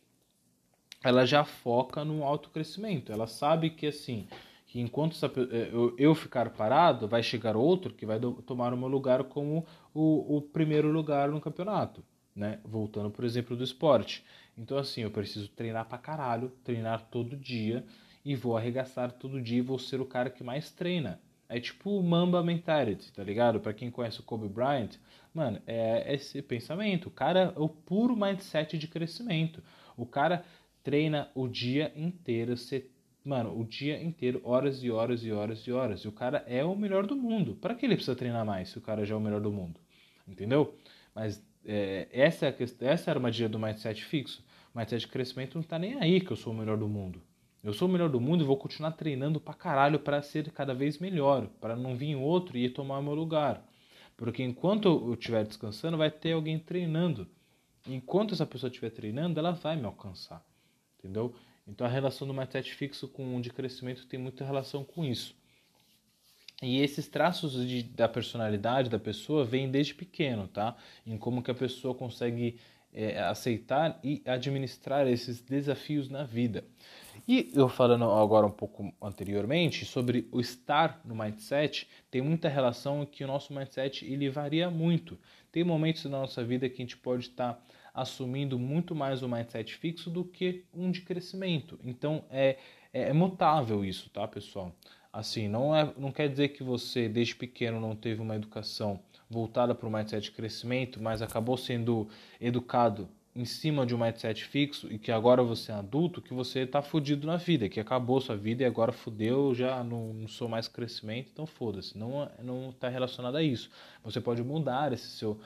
ela já foca no autocrescimento. Ela sabe que assim, que enquanto essa, é, eu, eu, ficar parado, vai chegar outro que vai do, tomar o meu lugar como o, o primeiro lugar no campeonato, né? Voltando, por exemplo, do esporte. Então, assim, eu preciso treinar pra caralho, treinar todo dia e vou arregaçar todo dia e vou ser o cara que mais treina. É tipo o Mamba Mentality, tá ligado? Para quem conhece o Kobe Bryant, mano, é esse pensamento. O cara é o puro mindset de crescimento. O cara treina o dia inteiro, mano, o dia inteiro, horas e horas e horas e horas. E o cara é o melhor do mundo. Para que ele precisa treinar mais se o cara já é o melhor do mundo? Entendeu? Mas é, essa, é a questão, essa é a armadilha do mindset fixo. O mindset de crescimento não tá nem aí que eu sou o melhor do mundo. Eu sou o melhor do mundo e vou continuar treinando pra caralho para ser cada vez melhor, para não vir outro e tomar meu lugar. Porque enquanto eu estiver descansando, vai ter alguém treinando. Enquanto essa pessoa estiver treinando, ela vai me alcançar. Entendeu? Então a relação do mindset fixo com o de crescimento tem muita relação com isso. E esses traços de, da personalidade da pessoa vêm desde pequeno, tá? Em como que a pessoa consegue é, aceitar e administrar esses desafios na vida. E eu falando agora um pouco anteriormente sobre o estar no mindset, tem muita relação que o nosso mindset ele varia muito. Tem momentos na nossa vida que a gente pode estar tá assumindo muito mais o mindset fixo do que um de crescimento. Então é, é, é mutável isso, tá, pessoal? Assim, não, é, não quer dizer que você desde pequeno não teve uma educação voltada para o mindset de crescimento, mas acabou sendo educado em cima de um mindset fixo e que agora você é adulto, que você está fudido na vida, que acabou sua vida e agora fudeu, já não, não sou mais crescimento, então foda-se. Não está relacionado a isso. Você pode mudar esse seu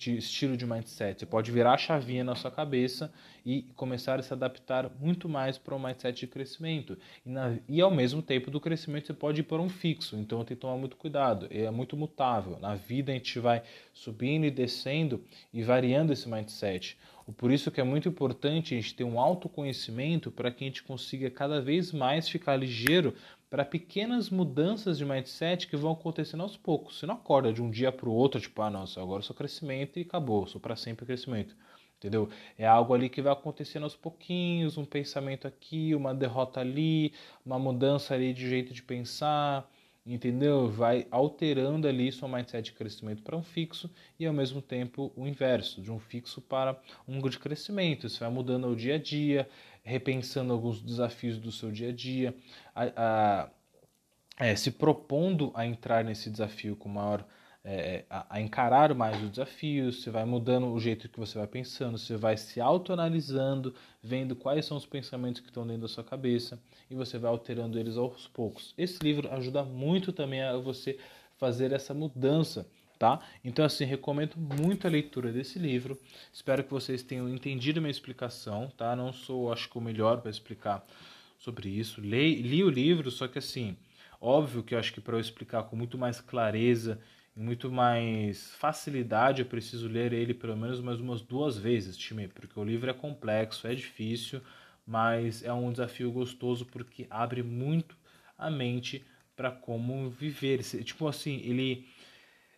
de estilo de mindset. Você pode virar a chavinha na sua cabeça e começar a se adaptar muito mais para um mindset de crescimento. E, na, e ao mesmo tempo do crescimento você pode ir para um fixo. Então tem que tomar muito cuidado. É muito mutável. Na vida a gente vai subindo e descendo e variando esse mindset. Por isso que é muito importante a gente ter um autoconhecimento para que a gente consiga cada vez mais ficar ligeiro para pequenas mudanças de mindset que vão acontecendo aos poucos. Você não acorda de um dia para o outro, tipo, ah, não, agora eu sou crescimento e acabou, sou para sempre crescimento. Entendeu? É algo ali que vai acontecendo aos pouquinhos, um pensamento aqui, uma derrota ali, uma mudança ali de jeito de pensar, entendeu? Vai alterando ali sua mindset de crescimento para um fixo e ao mesmo tempo o inverso, de um fixo para um de crescimento. Você vai mudando ao dia a dia, repensando alguns desafios do seu dia a dia, a, a, é, se propondo a entrar nesse desafio com maior é, a, a, encarar mais os desafios, você vai mudando o jeito que você vai pensando, você vai se autoanalisando, vendo quais são os pensamentos que estão dentro da sua cabeça e você vai alterando eles aos poucos. Esse livro ajuda muito também a você fazer essa mudança, tá? Então assim, recomendo muito a leitura desse livro. Espero que vocês tenham entendido minha explicação, tá? Não sou, acho que o melhor para explicar sobre isso. Li, li o livro, só que assim, óbvio que eu acho que para eu explicar com muito mais clareza muito mais facilidade, eu preciso ler ele pelo menos mais umas duas vezes, time, porque o livro é complexo, é difícil, mas é um desafio gostoso porque abre muito a mente para como viver. Tipo assim, ele.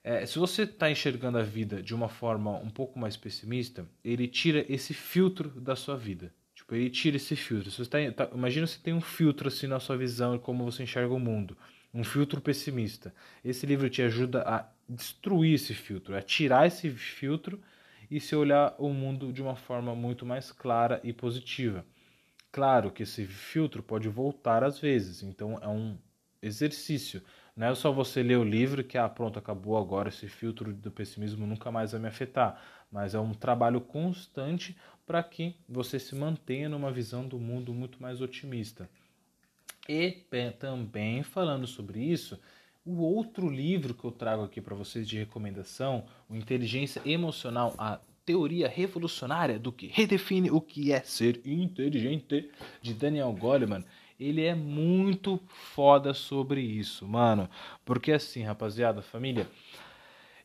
É, se você está enxergando a vida de uma forma um pouco mais pessimista, ele tira esse filtro da sua vida. Tipo, ele tira esse filtro. Se tá, tá, imagina se tem um filtro assim na sua visão e como você enxerga o mundo um filtro pessimista. Esse livro te ajuda a destruir esse filtro, a tirar esse filtro e se olhar o mundo de uma forma muito mais clara e positiva. Claro que esse filtro pode voltar às vezes, então é um exercício. Não é só você ler o livro que, ah, pronto, acabou agora, esse filtro do pessimismo nunca mais vai me afetar. Mas é um trabalho constante para que você se mantenha numa visão do mundo muito mais otimista. E também falando sobre isso, o outro livro que eu trago aqui para vocês de recomendação, o Inteligência Emocional, a teoria revolucionária do que redefine o que é ser inteligente, de Daniel Goleman, ele é muito foda sobre isso, mano. Porque assim, rapaziada, família,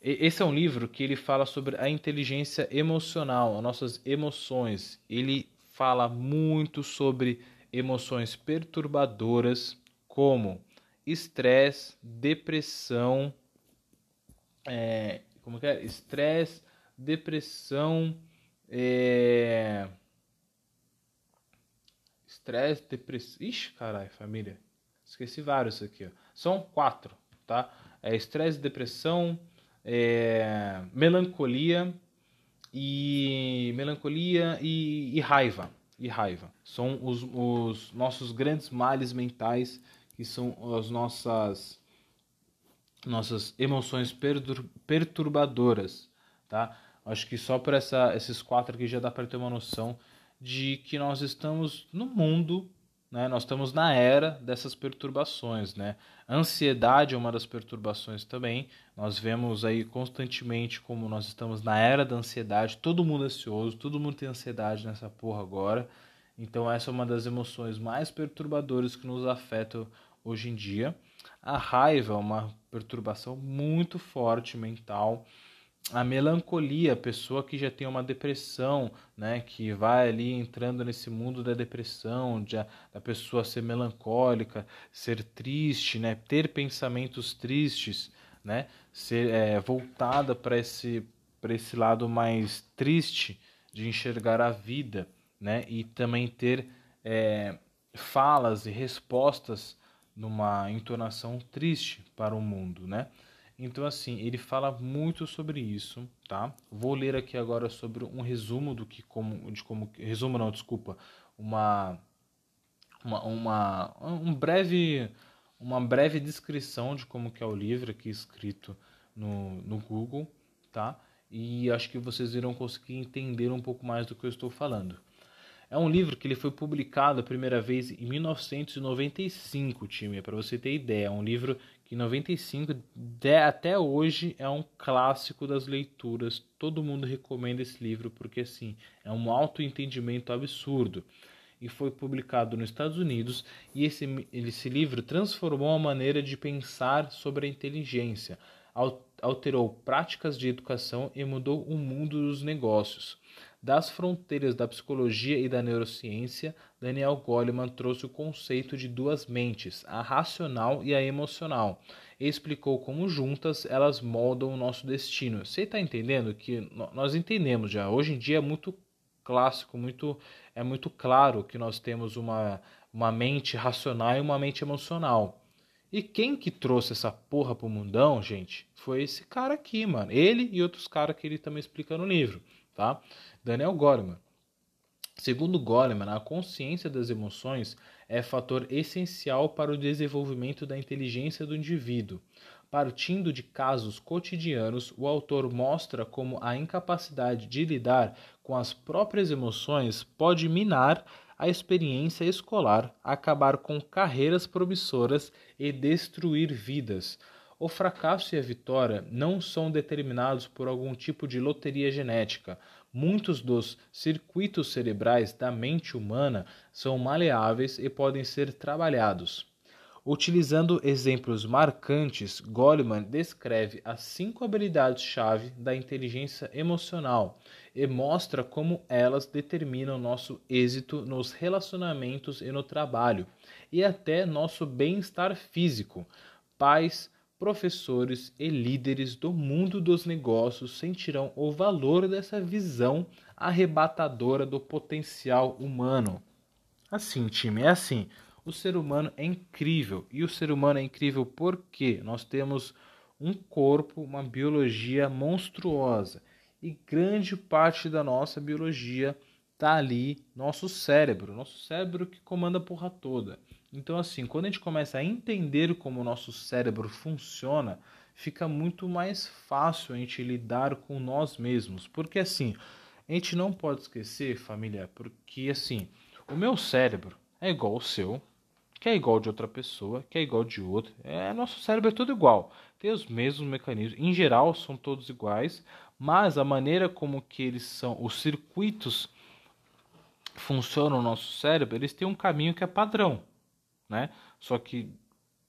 esse é um livro que ele fala sobre a inteligência emocional, as nossas emoções. Ele fala muito sobre emoções perturbadoras como estresse, depressão, é, como que é? Estresse, depressão, estresse, depressão. Ixi, caralho, família. Esqueci vários aqui. Ó. São quatro, tá? É estresse, depressão, é, melancolia e melancolia e, e, raiva e raiva são os, os nossos grandes males mentais que são as nossas nossas emoções perturbadoras tá acho que só por essa, esses quatro aqui já dá para ter uma noção de que nós estamos no mundo né? Nós estamos na era dessas perturbações, né? ansiedade é uma das perturbações também. Nós vemos aí constantemente como nós estamos na era da ansiedade, todo mundo é ansioso, todo mundo tem ansiedade nessa porra agora. Então essa é uma das emoções mais perturbadoras que nos afetam hoje em dia. A raiva é uma perturbação muito forte mental a melancolia, a pessoa que já tem uma depressão, né, que vai ali entrando nesse mundo da depressão, de a, da pessoa ser melancólica, ser triste, né, ter pensamentos tristes, né, ser é, voltada para esse para esse lado mais triste de enxergar a vida, né, e também ter é, falas e respostas numa entonação triste para o mundo, né? Então, assim, ele fala muito sobre isso, tá? Vou ler aqui agora sobre um resumo do que como, de como, resumo não, desculpa, uma, uma, uma um breve, uma breve descrição de como que é o livro aqui escrito no, no Google, tá? E acho que vocês irão conseguir entender um pouco mais do que eu estou falando. É um livro que ele foi publicado a primeira vez em 1995, time, para você ter ideia. É um livro que em 95 de, até hoje é um clássico das leituras. Todo mundo recomenda esse livro porque assim, é um autoentendimento absurdo. E foi publicado nos Estados Unidos e esse, esse livro transformou a maneira de pensar sobre a inteligência, alterou práticas de educação e mudou o mundo dos negócios. Das fronteiras da psicologia e da neurociência, Daniel Goleman trouxe o conceito de duas mentes, a racional e a emocional, e explicou como juntas elas moldam o nosso destino. Você está entendendo que nós entendemos já. Hoje em dia é muito clássico, muito é muito claro que nós temos uma, uma mente racional e uma mente emocional. E quem que trouxe essa porra pro mundão, gente, foi esse cara aqui, mano. Ele e outros caras que ele também explica no livro, tá? Daniel Goleman. Segundo Goleman, a consciência das emoções é fator essencial para o desenvolvimento da inteligência do indivíduo. Partindo de casos cotidianos, o autor mostra como a incapacidade de lidar com as próprias emoções pode minar a experiência escolar, acabar com carreiras promissoras e destruir vidas. O fracasso e a vitória não são determinados por algum tipo de loteria genética, Muitos dos circuitos cerebrais da mente humana são maleáveis e podem ser trabalhados. Utilizando exemplos marcantes, Goleman descreve as cinco habilidades-chave da inteligência emocional e mostra como elas determinam nosso êxito nos relacionamentos e no trabalho, e até nosso bem-estar físico. Pais, professores e líderes do mundo dos negócios sentirão o valor dessa visão arrebatadora do potencial humano. Assim, time, é assim. O ser humano é incrível. E o ser humano é incrível porque nós temos um corpo, uma biologia monstruosa. E grande parte da nossa biologia está ali, nosso cérebro. Nosso cérebro que comanda a porra toda. Então, assim, quando a gente começa a entender como o nosso cérebro funciona, fica muito mais fácil a gente lidar com nós mesmos. Porque, assim, a gente não pode esquecer, família, porque, assim, o meu cérebro é igual ao seu, que é igual de outra pessoa, que é igual de outra. É, nosso cérebro é tudo igual. Tem os mesmos mecanismos. Em geral, são todos iguais, mas a maneira como que eles são, os circuitos funcionam no nosso cérebro, eles têm um caminho que é padrão né? Só que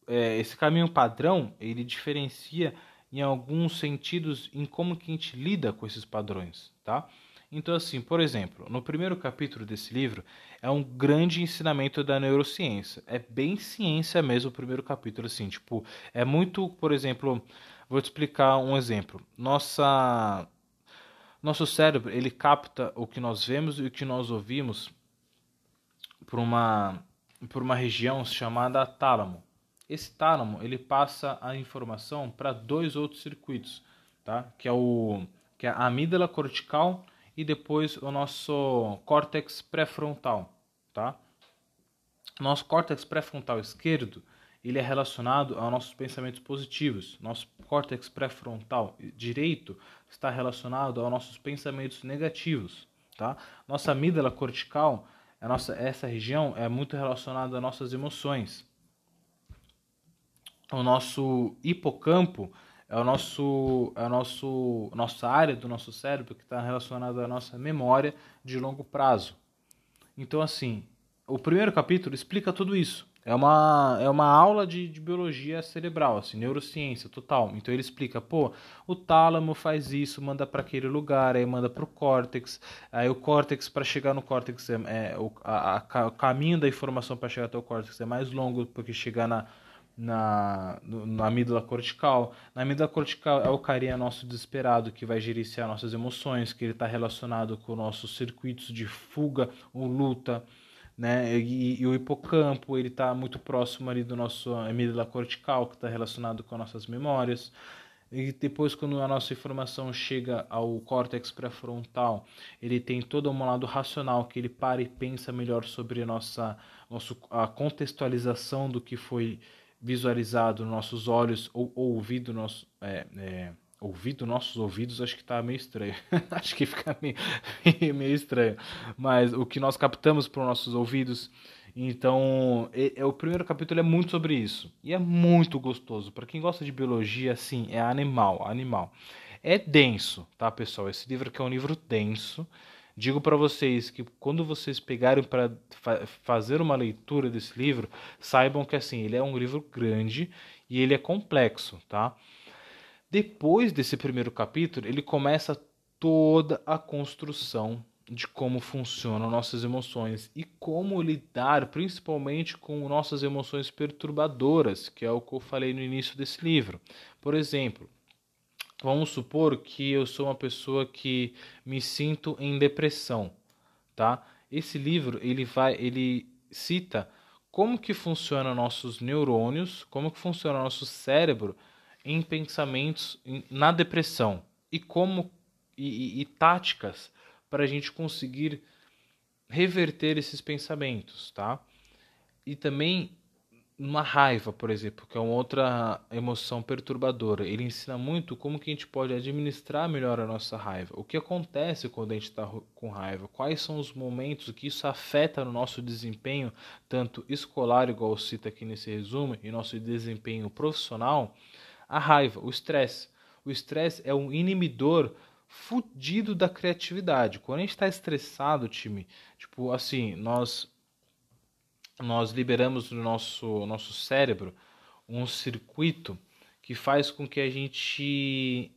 é, esse caminho padrão ele diferencia em alguns sentidos em como que a gente lida com esses padrões, tá? Então, assim, por exemplo, no primeiro capítulo desse livro é um grande ensinamento da neurociência. É bem ciência mesmo o primeiro capítulo, assim, tipo, é muito, por exemplo, vou te explicar um exemplo. Nossa, nosso cérebro ele capta o que nós vemos e o que nós ouvimos por uma por uma região chamada tálamo, esse tálamo ele passa a informação para dois outros circuitos, tá? Que é o que é a amígdala cortical e depois o nosso córtex pré-frontal, tá? Nosso córtex pré-frontal esquerdo ele é relacionado aos nossos pensamentos positivos. Nosso córtex pré-frontal direito está relacionado aos nossos pensamentos negativos, tá? Nossa amígdala cortical, a nossa, essa região é muito relacionada às nossas emoções. O nosso hipocampo é o nosso, é o nosso, nossa área do nosso cérebro que está relacionada à nossa memória de longo prazo. Então, assim, o primeiro capítulo explica tudo isso. É uma, é uma aula de, de biologia cerebral, assim, neurociência total. Então ele explica, pô, o tálamo faz isso, manda para aquele lugar, aí manda para o córtex, aí o córtex para chegar no córtex é, é o, a, a, o caminho da informação para chegar até o córtex é mais longo porque chegar na na, na amígdala cortical. Na amígdala cortical é o carinha nosso desesperado que vai gerenciar nossas emoções, que ele está relacionado com nossos circuitos de fuga ou luta, né? E, e o hipocampo ele está muito próximo ali do nosso amígdala cortical, que está relacionado com nossas memórias. E depois, quando a nossa informação chega ao córtex pré-frontal, ele tem todo um lado racional, que ele para e pensa melhor sobre a nossa nosso, a contextualização do que foi visualizado nos nossos olhos ou, ou ouvido nosso é, é, ouvido nossos ouvidos acho que está meio estranho. Acho que fica meio, meio estranho. Mas o que nós captamos por nossos ouvidos então é, é, o primeiro capítulo é muito sobre isso. E é muito gostoso. Para quem gosta de biologia sim é animal animal. É denso tá pessoal? Esse livro aqui é um livro denso. Digo para vocês que quando vocês pegarem para fa fazer uma leitura desse livro, saibam que assim, ele é um livro grande e ele é complexo, tá? Depois desse primeiro capítulo, ele começa toda a construção de como funcionam nossas emoções e como lidar principalmente com nossas emoções perturbadoras, que é o que eu falei no início desse livro. Por exemplo, vamos supor que eu sou uma pessoa que me sinto em depressão, tá? Esse livro ele vai, ele cita como que funciona nossos neurônios, como que funciona nosso cérebro em pensamentos na depressão e como e, e, e táticas para a gente conseguir reverter esses pensamentos, tá? E também uma raiva, por exemplo, que é uma outra emoção perturbadora. Ele ensina muito como que a gente pode administrar melhor a nossa raiva. O que acontece quando a gente está com raiva? Quais são os momentos que isso afeta no nosso desempenho, tanto escolar, igual cita aqui nesse resumo, e nosso desempenho profissional? A raiva, o estresse. O estresse é um inibidor fudido da criatividade. Quando a gente está estressado, time, tipo assim, nós nós liberamos no nosso, nosso cérebro um circuito que faz com que a gente.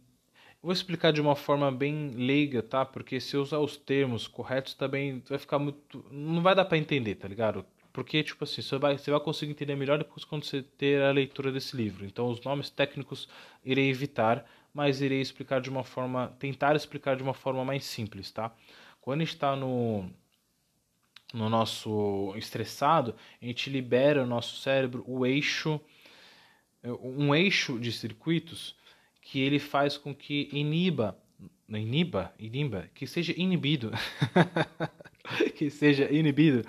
vou explicar de uma forma bem leiga, tá? Porque se eu usar os termos corretos também vai ficar muito. Não vai dar para entender, tá ligado? Porque, tipo assim, você vai, você vai conseguir entender melhor depois quando você ter a leitura desse livro. Então, os nomes técnicos irei evitar, mas irei explicar de uma forma. tentar explicar de uma forma mais simples, tá? Quando está no, no nosso estressado, a gente libera o nosso cérebro o eixo, um eixo de circuitos que ele faz com que iniba, iniba, iniba, que seja inibido, que seja inibido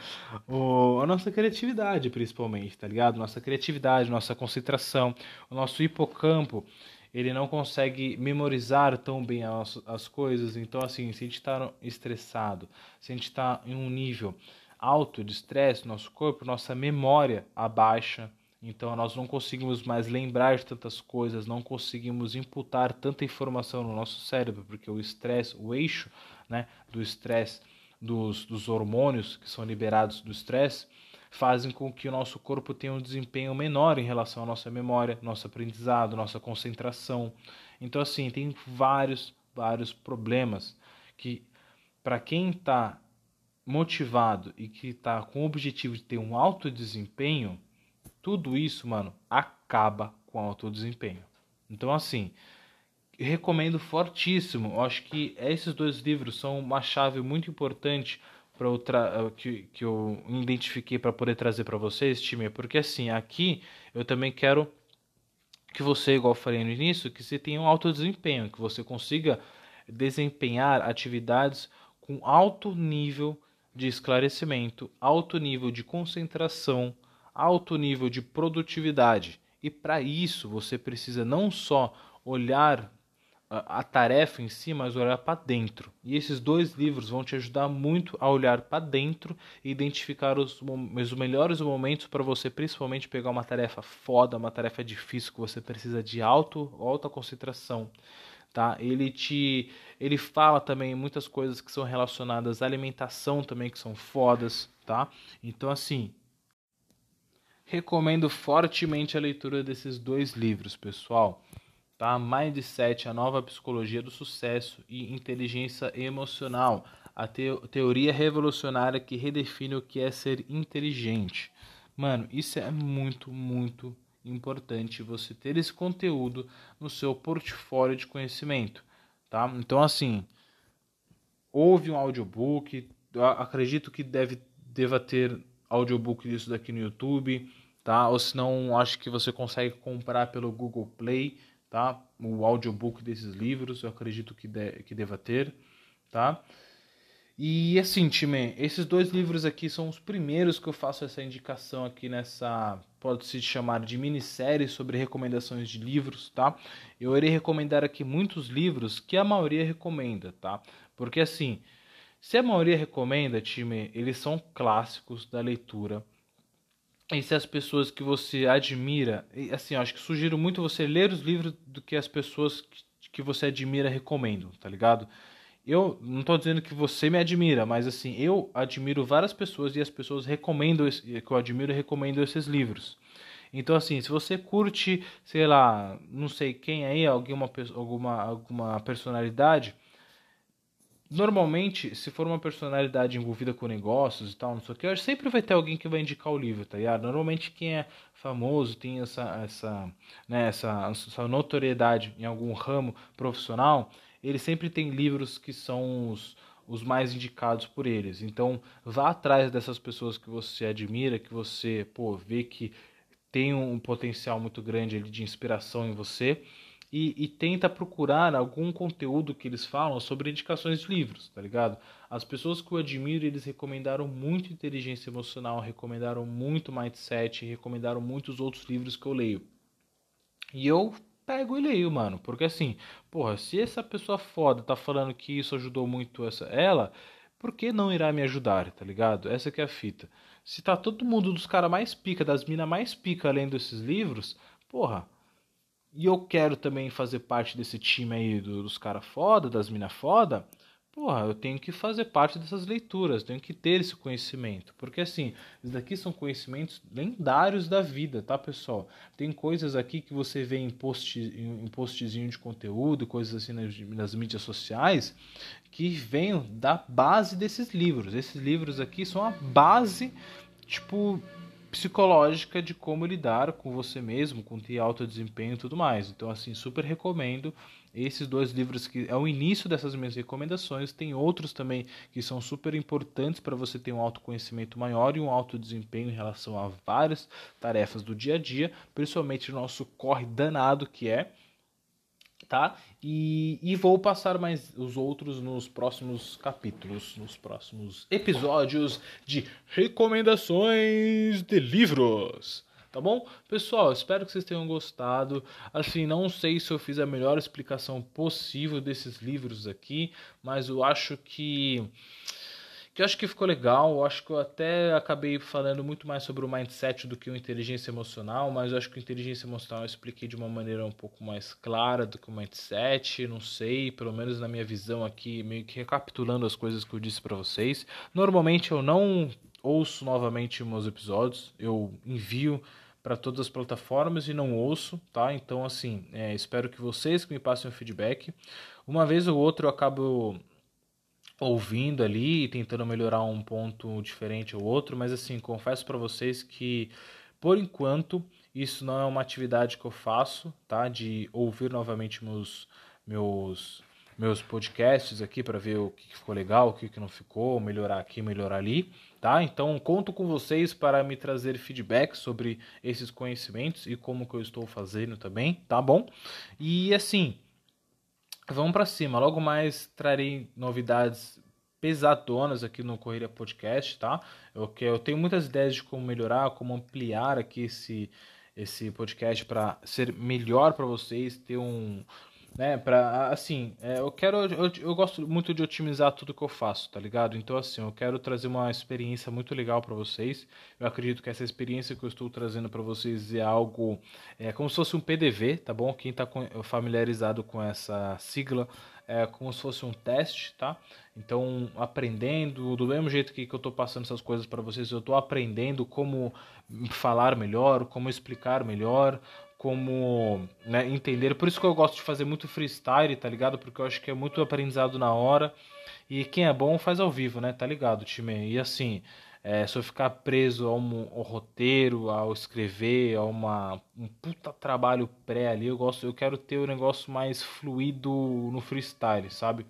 o, a nossa criatividade, principalmente, tá ligado? Nossa criatividade, nossa concentração, o nosso hipocampo, ele não consegue memorizar tão bem as, as coisas. Então, assim, se a gente está estressado, se a gente está em um nível alto de estresse no nosso corpo, nossa memória abaixa. Então, nós não conseguimos mais lembrar de tantas coisas, não conseguimos imputar tanta informação no nosso cérebro, porque o estresse, o eixo né, do estresse, dos, dos hormônios que são liberados do estresse, fazem com que o nosso corpo tenha um desempenho menor em relação à nossa memória, nosso aprendizado, nossa concentração. Então, assim, tem vários, vários problemas que, para quem está motivado e que está com o objetivo de ter um alto desempenho, tudo isso, mano, acaba com alto desempenho. Então, assim, recomendo fortíssimo. Eu acho que esses dois livros são uma chave muito importante para eu tra... que, que eu identifiquei para poder trazer para vocês, time, porque assim, aqui eu também quero que você, igual eu falei no início, que você tenha um alto desempenho, que você consiga desempenhar atividades com alto nível de esclarecimento, alto nível de concentração, alto nível de produtividade. E para isso você precisa não só olhar a tarefa em si, mas olhar para dentro. E esses dois livros vão te ajudar muito a olhar para dentro e identificar os, os melhores momentos para você, principalmente pegar uma tarefa foda, uma tarefa difícil que você precisa de alto, alta concentração. Tá? Ele te ele fala também muitas coisas que são relacionadas à alimentação também que são fodas, tá? Então assim, recomendo fortemente a leitura desses dois livros, pessoal tá? Mindset, a nova psicologia do sucesso e inteligência emocional, a te teoria revolucionária que redefine o que é ser inteligente. Mano, isso é muito, muito importante você ter esse conteúdo no seu portfólio de conhecimento, tá? Então assim, houve um audiobook, acredito que deve deva ter audiobook disso daqui no YouTube, tá? Ou se não, acho que você consegue comprar pelo Google Play tá? O audiobook desses livros, eu acredito que, de, que deva ter, tá? E assim, time, esses dois livros aqui são os primeiros que eu faço essa indicação aqui nessa, pode-se chamar de minissérie sobre recomendações de livros, tá? Eu irei recomendar aqui muitos livros que a maioria recomenda, tá? Porque assim, se a maioria recomenda, time, eles são clássicos da leitura, e se as pessoas que você admira, assim, acho que sugiro muito você ler os livros do que as pessoas que você admira recomendam, tá ligado? Eu não estou dizendo que você me admira, mas assim, eu admiro várias pessoas e as pessoas recomendam, que eu admiro recomendam esses livros. Então, assim, se você curte, sei lá, não sei quem aí, alguma, alguma, alguma personalidade, Normalmente, se for uma personalidade envolvida com negócios e tal, não sei o que, sempre vai ter alguém que vai indicar o livro, tá ligado? Normalmente quem é famoso, tem essa, essa, né, essa, essa notoriedade em algum ramo profissional, ele sempre tem livros que são os, os mais indicados por eles. Então, vá atrás dessas pessoas que você admira, que você, pô, vê que tem um potencial muito grande ali de inspiração em você e, e, tenta procurar algum conteúdo que eles falam sobre indicações de livros, tá ligado? As pessoas que eu admiro, eles recomendaram muito inteligência emocional, recomendaram muito mindset, recomendaram muitos outros livros que eu leio. E eu pego e leio, mano, porque assim, porra, se essa pessoa foda tá falando que isso ajudou muito essa ela, por que não irá me ajudar, tá ligado? Essa que é a fita. Se tá todo mundo dos caras mais pica, das minas mais pica lendo esses livros, porra, e eu quero também fazer parte desse time aí dos caras foda, das minas foda, porra, eu tenho que fazer parte dessas leituras, tenho que ter esse conhecimento. Porque assim, isso daqui são conhecimentos lendários da vida, tá, pessoal? Tem coisas aqui que você vê em, post, em postzinho de conteúdo, coisas assim nas, nas mídias sociais, que vêm da base desses livros. Esses livros aqui são a base, tipo, psicológica de como lidar com você mesmo, com ter alto desempenho e tudo mais. Então, assim, super recomendo esses dois livros que é o início dessas minhas recomendações. Tem outros também que são super importantes para você ter um autoconhecimento maior e um alto desempenho em relação a várias tarefas do dia a dia, principalmente o nosso corre danado que é tá? E, e vou passar mais os outros nos próximos capítulos, nos próximos episódios de recomendações de livros. Tá bom? Pessoal, espero que vocês tenham gostado. Assim, não sei se eu fiz a melhor explicação possível desses livros aqui, mas eu acho que que eu acho que ficou legal. Eu acho que eu até acabei falando muito mais sobre o mindset do que o inteligência emocional, mas eu acho que o inteligência emocional eu expliquei de uma maneira um pouco mais clara do que o mindset. Não sei, pelo menos na minha visão aqui, meio que recapitulando as coisas que eu disse para vocês. Normalmente eu não ouço novamente meus episódios, eu envio para todas as plataformas e não ouço, tá? Então, assim, é, espero que vocês que me passem o feedback. Uma vez ou outra eu acabo ouvindo ali e tentando melhorar um ponto diferente ou outro, mas assim, confesso para vocês que por enquanto isso não é uma atividade que eu faço, tá? De ouvir novamente meus meus meus podcasts aqui para ver o que ficou legal, o que não ficou, melhorar aqui, melhorar ali, tá? Então conto com vocês para me trazer feedback sobre esses conhecimentos e como que eu estou fazendo também, tá bom? E assim, vamos para cima. Logo mais trarei novidades pesadonas aqui no Correria Podcast, tá? Eu, eu tenho muitas ideias de como melhorar, como ampliar aqui esse, esse podcast para ser melhor para vocês, ter um, né, para assim, é, eu quero eu, eu, gosto muito de otimizar tudo que eu faço, tá ligado? Então assim, eu quero trazer uma experiência muito legal para vocês. Eu acredito que essa experiência que eu estou trazendo para vocês é algo é como se fosse um PDV, tá bom? Quem está familiarizado com essa sigla é como se fosse um teste, tá? Então, aprendendo, do mesmo jeito que, que eu estou passando essas coisas para vocês, eu estou aprendendo como falar melhor, como explicar melhor, como né, entender. Por isso que eu gosto de fazer muito freestyle, tá ligado? Porque eu acho que é muito aprendizado na hora. E quem é bom faz ao vivo, né? Tá ligado, time? E assim, é, se eu ficar preso ao, ao, roteiro, ao escrever, a uma, um puta trabalho pré ali, eu gosto, eu quero ter o um negócio mais fluido no freestyle, sabe?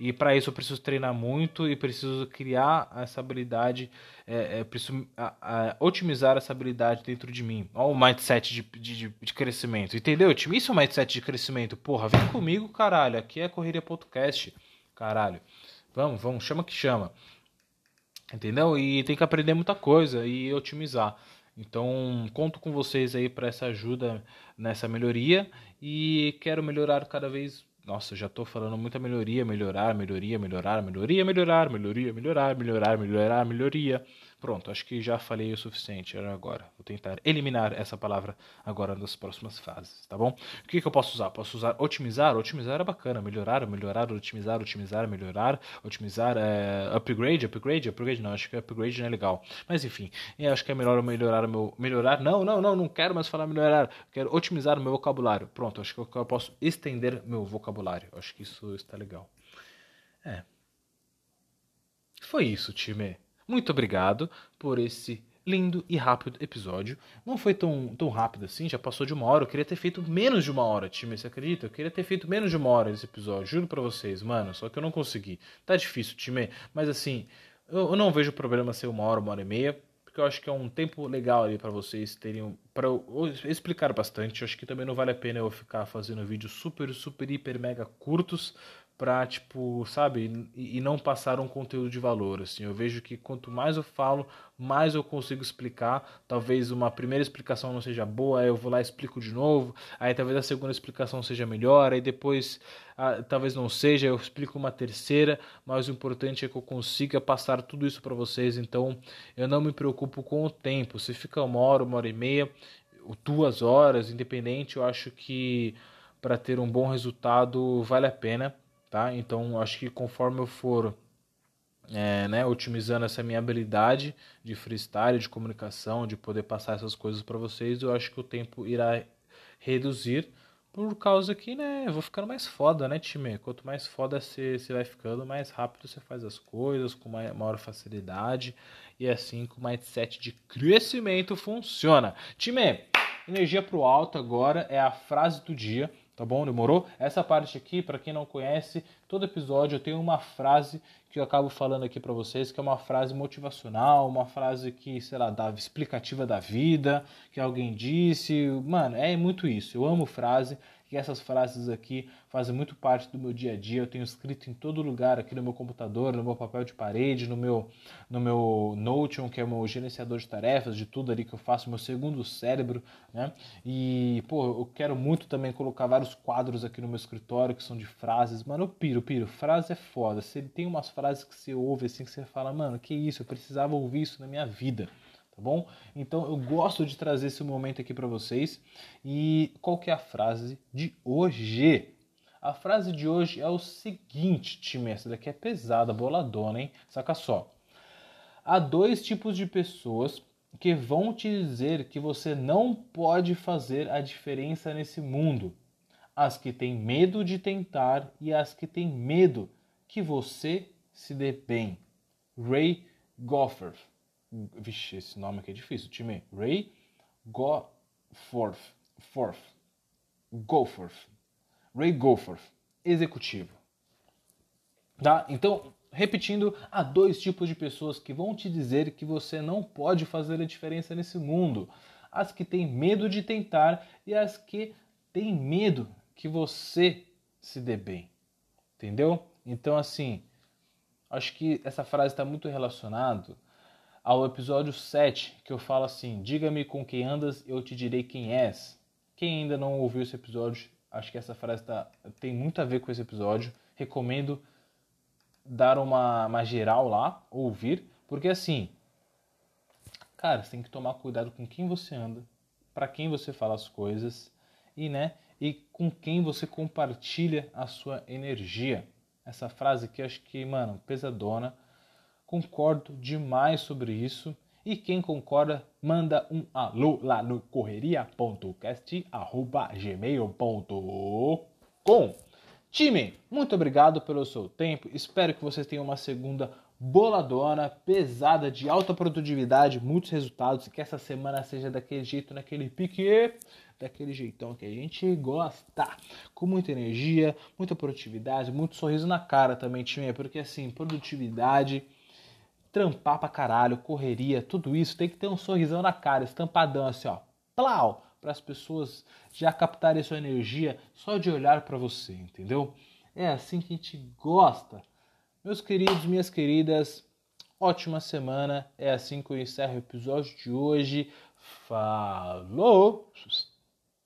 E para isso eu preciso treinar muito e preciso criar essa habilidade, é, é, preciso a, a, otimizar essa habilidade dentro de mim. Olha o mindset de, de, de, crescimento, entendeu? Isso é um mindset de crescimento. Porra, vem comigo, caralho. Aqui é Correria Podcast, caralho. Vamos, vamos, chama que chama. Entendeu? E tem que aprender muita coisa e otimizar. Então, conto com vocês aí para essa ajuda nessa melhoria e quero melhorar cada vez. Nossa, já estou falando muita melhoria, melhorar, melhoria, melhorar, melhoria, melhorar, melhoria, melhorar, melhorar, melhorar, melhoria. Pronto, acho que já falei o suficiente agora. Vou tentar eliminar essa palavra agora nas próximas fases, tá bom? O que, que eu posso usar? Posso usar otimizar? Otimizar é bacana. Melhorar, melhorar, otimizar, otimizar, melhorar, otimizar, é, upgrade, upgrade, upgrade não, acho que upgrade não é legal. Mas enfim, eu acho que é melhor melhorar o meu. Melhorar? Não, não, não, não quero mais falar melhorar. Quero otimizar o meu vocabulário. Pronto, acho que eu posso estender meu vocabulário. Acho que isso está legal. É. Foi isso, time. Muito obrigado por esse lindo e rápido episódio. Não foi tão, tão rápido assim, já passou de uma hora. Eu queria ter feito menos de uma hora, time. Você acredita? Eu queria ter feito menos de uma hora esse episódio, juro pra vocês, mano. Só que eu não consegui. Tá difícil, time. Mas assim, eu, eu não vejo problema ser uma hora, uma hora e meia. Porque eu acho que é um tempo legal ali para vocês terem. para explicar bastante. Eu acho que também não vale a pena eu ficar fazendo vídeos super, super, hiper, mega curtos pra, tipo, sabe, e, e, não passar um conteúdo de valor, assim. Eu vejo que quanto mais eu falo, mais eu consigo explicar. Talvez uma primeira explicação não seja boa, aí eu vou lá e explico de novo. Aí talvez a segunda explicação seja melhor, aí depois ah, talvez não seja, eu explico uma terceira, mas o importante é que eu consiga passar tudo isso para vocês. Então, eu não me preocupo com o tempo. Se fica uma hora, uma hora e meia, duas horas, independente, eu acho que para ter um bom resultado vale a pena tá? Então acho que conforme eu for é, né, otimizando essa minha habilidade de freestyle, de comunicação, de poder passar essas coisas para vocês, eu acho que o tempo irá reduzir por causa que, né, eu vou ficando mais foda, né, time? Quanto mais foda você, vai ficando, mais rápido você faz as coisas, com maior facilidade, e assim que o mindset de crescimento funciona. Time, energia pro alto agora é a frase do dia tá bom? Demorou? Essa parte aqui, para quem não conhece, todo episódio eu tenho uma frase que eu acabo falando aqui para vocês, que é uma frase motivacional, uma frase que, sei lá, explicativa da vida, que alguém disse. Mano, é muito isso. Eu amo frase que essas frases aqui fazem muito parte do meu dia a dia. Eu tenho escrito em todo lugar aqui no meu computador, no meu papel de parede, no meu, no meu Notion, que é o meu gerenciador de tarefas, de tudo ali que eu faço, meu segundo cérebro, né? E, pô, eu quero muito também colocar vários quadros aqui no meu escritório que são de frases. Mano, eu piro, piro. Frase é foda. Se tem umas frases que você ouve assim que você fala, mano, que isso, eu precisava ouvir isso na minha vida tá bom? Então eu gosto de trazer esse momento aqui para vocês. E qual que é a frase de hoje? A frase de hoje é o seguinte, time, essa daqui é pesada, boladona, hein? Saca só. Há dois tipos de pessoas que vão te dizer que você não pode fazer a diferença nesse mundo. As que têm medo de tentar e as que têm medo que você se dê bem. Ray Goffert. Vixe, esse nome aqui é difícil, time. Ray Goforth. Forth. Goforth. Ray Goforth. Executivo. Tá? Então, repetindo, há dois tipos de pessoas que vão te dizer que você não pode fazer a diferença nesse mundo: as que têm medo de tentar e as que têm medo que você se dê bem. Entendeu? Então, assim, acho que essa frase está muito relacionada ao episódio 7, que eu falo assim: Diga-me com quem andas, eu te direi quem és. Quem ainda não ouviu esse episódio, acho que essa frase tá, tem muito a ver com esse episódio. Recomendo dar uma, uma geral lá, ouvir, porque assim, cara, você tem que tomar cuidado com quem você anda, para quem você fala as coisas e, né, e com quem você compartilha a sua energia. Essa frase aqui, acho que, mano, pesadona. Concordo demais sobre isso. E quem concorda, manda um alô lá no correria.cast.gmail.com Time, muito obrigado pelo seu tempo. Espero que vocês tenham uma segunda boladona, pesada, de alta produtividade, muitos resultados e que essa semana seja daquele jeito, naquele pique, daquele jeitão que a gente gosta. Com muita energia, muita produtividade, muito sorriso na cara também, time, porque assim, produtividade, trampar pra caralho, correria, tudo isso tem que ter um sorrisão na cara, estampadão assim, ó. Plau! para as pessoas já captarem sua energia só de olhar para você, entendeu? É assim que a gente gosta. Meus queridos, minhas queridas, ótima semana. É assim que eu encerro o episódio de hoje. Falou!